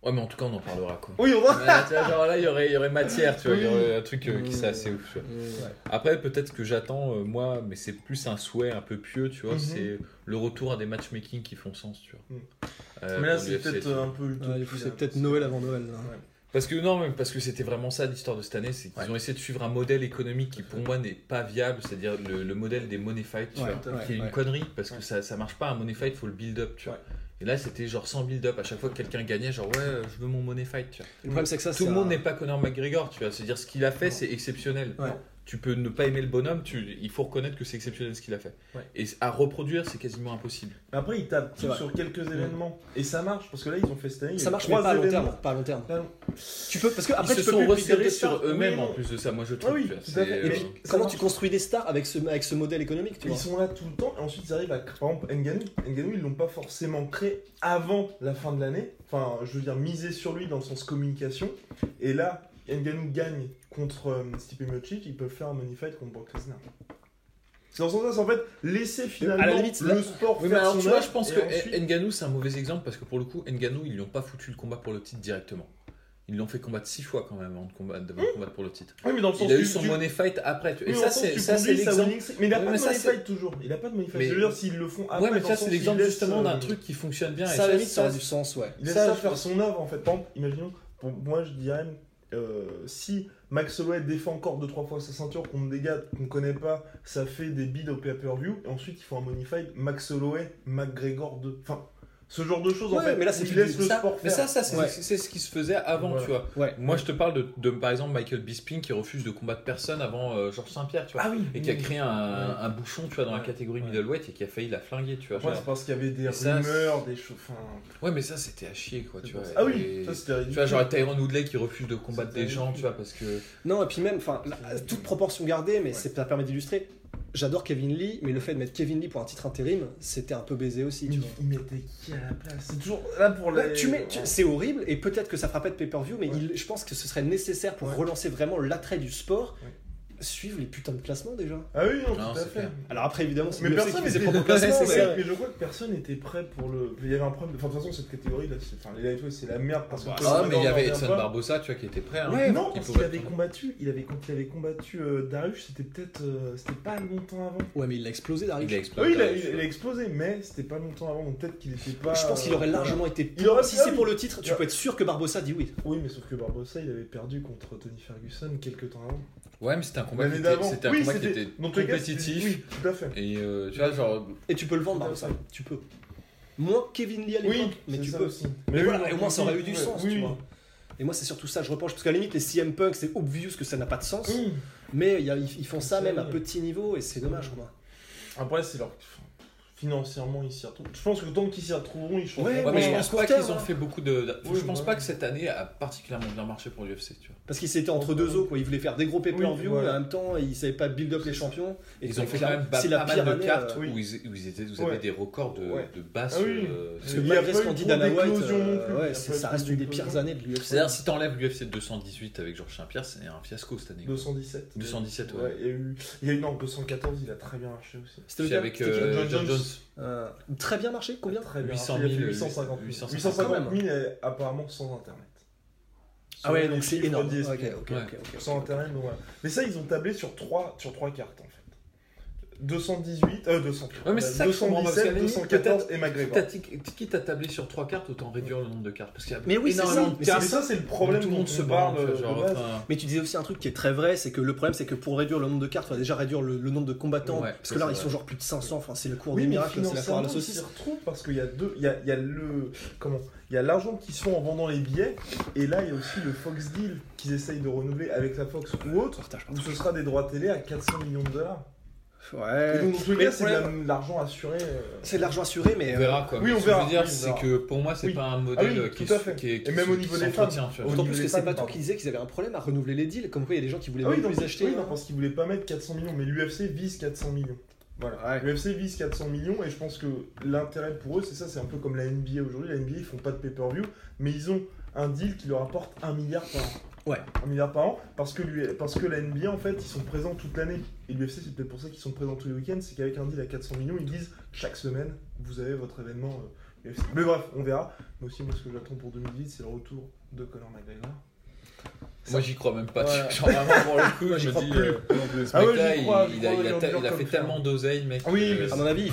Ouais, mais en tout cas, on en parlera, quoi. Oui, on va. Tu vois, genre là, il y aurait, il y aurait matière, tu vois, il y aurait un truc euh, qui serait assez ouf. tu vois. Ouais. Après, peut-être que j'attends, euh, moi, mais c'est plus un souhait un peu pieux, tu vois, Mhm. c'est le retour à des matchmaking qui font sens, tu vois. Mhm. Euh, Mais là, c'est peut-être un peu. Ouais, c'est peut-être Noël avant Noël. là. Ouais. Parce que non, mais parce que c'était vraiment ça l'histoire de cette année, c'est qu'ils Ouais. ont essayé de suivre un modèle économique qui pour moi n'est pas viable, c'est-à-dire le, le modèle des money fight, tu Ouais, vois, ouais, qui est une connerie parce que ça, ça marche pas un money fight, faut le build up, tu vois. Et là c'était genre sans build up, à chaque fois que quelqu'un gagnait, genre ouais, je veux mon money fight, tu vois. Le problème, c'est que ça, Tout le monde un- n'est pas Conor McGregor, tu vois, c'est-à-dire ce qu'il a fait c'est exceptionnel. Tu peux ne pas aimer le bonhomme, tu, il faut reconnaître que c'est exceptionnel ce qu'il a fait. Ouais. Et à reproduire c'est quasiment impossible. Mais Après, ils tapent tout sur quelques événements. Et ça marche, parce que là, ils ont fait cette année. Ça marche, mais pas à long terme. Pas à long terme. Là, non. Tu peux, parce que après, Ils tu se peux sont les sur eux-mêmes Oui, en plus de ça, moi je trouve. oui, tu vois, tout à c'est, fait. Et euh, puis, comment marche. tu construis des stars avec ce, avec ce modèle économique, tu Ils vois sont là tout le temps et ensuite ils arrivent à. Par exemple, Ngannou, Ngannou ils l'ont pas forcément créé avant la fin de l'année. Enfin, je veux dire, miser sur lui dans le sens communication. Et là, Ngannou gagne contre euh, Stipe Miocic, ils peuvent faire un money fight contre Brock Lesnar. C'est dans ce sens-là, c'est en fait laisser finalement À la limite, le sport Oui, mais faire alors son tu vois, je pense que ensuite- Nganou c'est un mauvais exemple parce que pour le coup, Nganou ils lui ont pas foutu le combat pour le titre directement. Ils l'ont fait combattre six fois quand même avant de combattre, avant de combattre pour le titre. Oui, mais dans le sens Il a eu son du- money fight après. tu- Et ça c'est ça c'est l'exemple. Mais il a Oui, pas mais de ça, money c'est- fight toujours. Il a pas de money fight. Mais- Je veux dire, s'ils le font après. Ouais, mais le c'est l'exemple justement d'un truc qui fonctionne bien. Ça, ça, ça a ça- du sens, ouais. Il laisse Ça, ça faire son œuvre en fait. Par exemple, imaginons, moi je dirais, euh, si Max Holloway défend encore 2-3 fois sa ceinture contre des gars qu'on connaît pas, ça fait des bids au pay-per-view, et ensuite il faut un money Max Holloway, McGregor 2. Enfin, ce genre de choses en fait. mais là, c'est laisse du- le ça- sport mais faire. ça, ça c'est Ouais. ce qui se faisait avant, Voilà. tu vois. Ouais. Moi, je te parle de, de, par exemple Michael Bisping qui refuse de combattre personne avant euh, Georges Saint-Pierre, tu vois. Ah oui, Et qui a oui. créé un, un bouchon, tu vois, dans la catégorie Ouais. middleweight et qui a failli la flinguer, tu vois. Ouais, genre. c'est parce qu'il y avait des Et ça, rumeurs, des choses. Enfin, Ouais, mais ça, c'était à chier, quoi, tu vois. ah oui, ça c'était ridicule. Tu vois, genre Tyron Woodley qui refuse de combattre des gens, tu vois, parce que. Non, et puis même, enfin, toute proportion gardée, mais ça permet d'illustrer. J'adore Kevin Lee, mais le fait de mettre Kevin Lee pour un titre intérim, c'était un peu baisé aussi, tu Mais vois. il mettait qui à la place? C'est toujours là pour Ouais, les. tu mets, tu- c'est horrible et peut-être que ça fera pas de pay-per-view, mais Ouais. il- je pense que ce serait nécessaire pour Ouais. relancer vraiment l'attrait du sport. Suivre les putains de classements déjà. Ah oui, non, Non, tout à fait. clair. Alors après évidemment, c'est Mais personne n'était propres classements, c'est mais- mais je crois que personne n'était prêt pour le. Il y avait un problème. de- Enfin, de toute façon, cette catégorie là, c'est- enfin, les lightweight, c'est la merde parce que. Ah, Ah, mais il y avait Edson Barbosa, tu vois, qui était prêt. Hein, Ouais, Non, parce qu'il avait combattu, il avait, quand il avait combattu euh, Darius, c'était peut-être, euh, c'était pas longtemps avant. Ouais, mais il a explosé Darius. Il a explosé. Oui, il a, il explosé, mais c'était pas longtemps avant, donc peut-être qu'il était pas. Je pense qu'il aurait euh, largement été. Il aurait- si c'est pour le titre, tu peux être sûr que Barbosa dit oui. Oui, mais sauf que Barbosa, il avait perdu contre Tony Ferguson quelques temps avant. Ouais, mais c'était un combat qui L'année était, d'avant. c'était un Oui, combat qui était les cas, c'était- compétitif. Oui, tout à fait. Et euh, tu vois, genre. Et tu peux le vendre Barbosa. Tu peux. Moins Kevin Lee à l'époque, Oui, mais tu ça peux. aussi. Mais voilà, et au moins ça aurait eu du ouais, sens, oui, tu vois. Et moi, c'est surtout ça que je reproche, parce qu'à la limite, les CM Punk, c'est obvious que ça n'a pas de sens, mais il y a- ils ils font ça même à petit niveau, et c'est dommage, quoi. Après, c'est leur. Financièrement, ils s'y retrouvent. Je pense que tant qu'ils s'y retrouveront, ils changeront. Ouais, Ouais, mais je pense pas qu'ils ont fait beaucoup de. de- Oui, je pense ouais. pas que cette année a particulièrement bien marché pour l'UFC, tu vois. Parce qu'ils s'étaient entre deux eaux, quoi. Ils voulaient faire des gros pay-per-view, Oui, voilà. et en même temps, ils savaient pas build up les champions. Et Ils ont fait quand même pas, c'est la pas mal pire de année, cartes euh, où, ils, où ils étaient, vous avez des records de, basses. Ah oui. euh, Parce que malgré ce qu'on dit d'Ana White, euh, ça reste une des pires années de l'UFC. C'est-à-dire, si t'enlèves l'UFC 218 avec Georges Saint-Pierre, c'est un fiasco cette année. 217. 217, ouais. Il y a eu, il y a eu non, 214, il a très bien marché aussi. C'était avec euh, John Jones. Euh, Très bien marché, combien Très bien 800 marché, il a 000, fait 850 000. 850 850 000 est apparemment sans internet. Ah ouais, donc c'est énorme. d'ISP. Ok, ok, Ouais. Sans internet, donc. Mais ça, ils ont tablé sur trois, sur trois cartes fait. 218, euh, 200. Ouais, mais c'est ça que je comprends pas, parce qu'à 217, la limite, 214 et McGregor. T'as- Quitte à tabler sur trois cartes, autant réduire le nombre de cartes. Parce qu'il y a Mais oui, c'est énormément ça, de mais cartes. Mais ça, c'est le problème tout le monde se on parle. enfin, Mais tu disais aussi un truc qui est très vrai, c'est que le problème, c'est que pour réduire le nombre de cartes, il faudrait déjà réduire le, le nombre de combattants. Ouais, parce que là, ils sont genre plus de 500. Enfin, c'est le cours Oui, des miracles, c'est la foire à la saucisse. retrouvent parce qu'il y a deux, il y a, il y a le, comment, il y a l'argent qui se fait en vendant les billets, et là il y a aussi le Fox Deal qu'ils essayent de renouveler avec la Fox ou autre, où ce sera des droits télé à 400 millions de dollars. Ouais. Donc, dans tous les cas, c'est de l'argent assuré. euh, C'est de l'argent assuré, mais. On euh, verra quoi. oui, on ce que je verra, veux dire, oui, on c'est verra. que pour moi, c'est Oui. pas un Ah modèle oui, qui, tout est- fait. qui est- qui Et même au niveau des femmes. D'autant plus que c'est pas pardon. qui disais qu'ils avaient un problème à renouveler les deals, comme quoi il y a des gens qui voulaient Ah oui, même donc, plus acheter. oui, non, hein. parce qu'ils voulaient pas mettre 400 millions, mais l'UFC vise 400 millions. Voilà. Ouais. L'UFC vise 400 millions et je pense que l'intérêt pour eux, c'est ça, c'est un peu comme la NBA aujourd'hui. La NBA, ils font pas de pay-per-view, mais ils ont un deal qui leur apporte 1 milliard par an. Ouais. 1 milliard par an, parce que, lui- parce que la NBA, en fait, ils sont présents toute l'année. Et l'UFC, c'est peut-être pour ça qu'ils sont présents tous les week-ends, c'est qu'avec un deal à 400 millions, ils disent chaque semaine, vous avez votre événement euh, UFC. Mais bref, on verra. Mais aussi, moi, ce que j'attends pour 2018, c'est le retour de Conor McGregor. Moi, j'y crois même pas. Ouais. Genre, vraiment, pour le coup, Moi, je me dis. plus. euh, ce Ah ouais, mec-là, j'y crois, il, il a, il il fait tellement d'oseille, mec. Oui, mais Euh, À mon avis,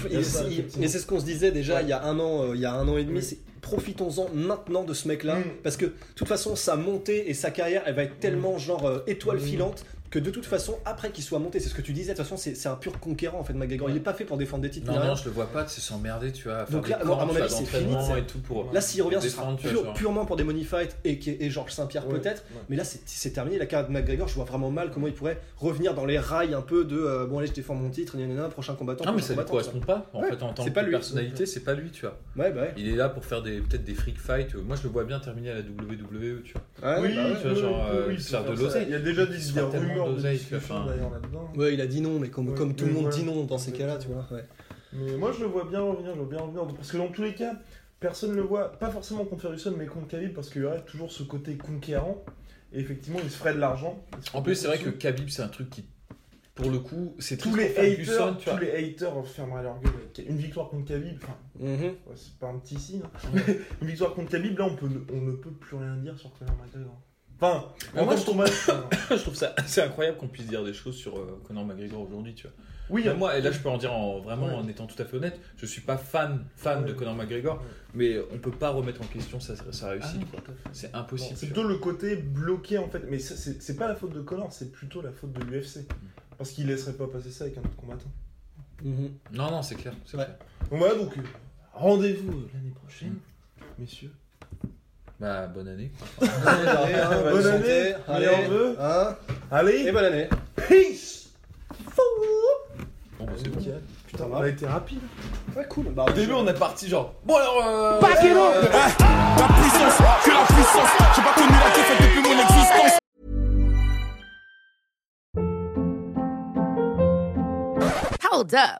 mais c'est ce qu'on se disait déjà Ouais. il y a un an, euh, il y a un an et demi. Oui. C'est profitons-en maintenant de ce mec-là, Mm. parce que de toute façon, sa montée et sa carrière, elle va être tellement genre euh, étoile Mm. filante que de toute façon, après qu'il soit monté, c'est ce que tu disais. De toute façon, c'est un pur conquérant en fait, McGregor. Il est pas fait pour défendre des titres. Non, non, je le vois pas, c'est s'emmerder, tu vois. Donc là, à mon avis, c'est fini, et tout pour. Là, s'il revient, ce sera purement pour des money fights et, et Georges Saint-Pierre Ouais, peut-être. ouais. Mais là, c'est terminé. La carrière de McGregor, je vois vraiment mal comment il pourrait revenir dans les rails un peu de euh, bon, allez, je défends mon titre, gna, gna, gna, prochain combattant. Non, mais prochain ça combattant, correspond pas. En fait, en tant que personnalité, c'est pas lui, tu vois. Ouais, bah ouais. Il est là pour faire des peut-être des freak fights. Moi, je le vois bien terminer à la WWE, tu vois. Oui, ouais. tu vois, genre, euh, faire de l'oseille. Il y a déjà des, rumeurs de d'oseille, enfin. Ouais, il a dit non, mais comme, Ouais, comme tout le monde dit non dans ces cas-là, tu vois. Ouais. Mais moi, je le vois bien revenir, je vois bien revenir. Parce que dans tous les cas, personne ne le voit, pas forcément contre Ferguson, mais contre Khabib, parce qu'il y aurait toujours ce côté conquérant. Et effectivement, il se ferait de l'argent. En plus, c'est vrai que Khabib, c'est un truc qui, pour le coup, c'est tous les haters, tous les haters fermeraient leur gueule. Une victoire contre Khabib, enfin, Mhm. ouais, c'est pas un petit signe. hein. Une victoire contre Khabib, là, on, peut, on ne peut plus rien dire sur Conor McGregor. Enfin, en moi, je trouve ça assez incroyable qu'on puisse dire des choses sur euh, Conor McGregor aujourd'hui, tu vois. Oui, Même moi, et là, je peux en dire en, vraiment Ouais. en étant tout à fait honnête, je suis pas fan, fan de. Conor McGregor, Ouais. mais on peut pas remettre en question sa, sa Ah réussite. C'est Bon, impossible. c'est plutôt le côté bloqué en fait, mais c'est c'est pas la faute de Conor, c'est plutôt la faute de l'UFC. Parce qu'il laisserait pas passer ça avec un autre combattant. Mhm. vois. Non, non, c'est clair. clair. Donc voilà, donc euh, rendez-vous euh, l'année prochaine, messieurs. Bah, bonne année. hein, Bonne bonne année, santé. allez, on veut. Hein, Allez, et bonne année. peace Bon, bah, c'est bon. Nickel. Putain, Ça on a été rapide. Ouais, cool. Bah, Au début, on est parti genre. Bon, alors. Euh, it up. euh, La puissance, que la puissance. J'ai pas connu la défaite depuis mon existence. Hold up.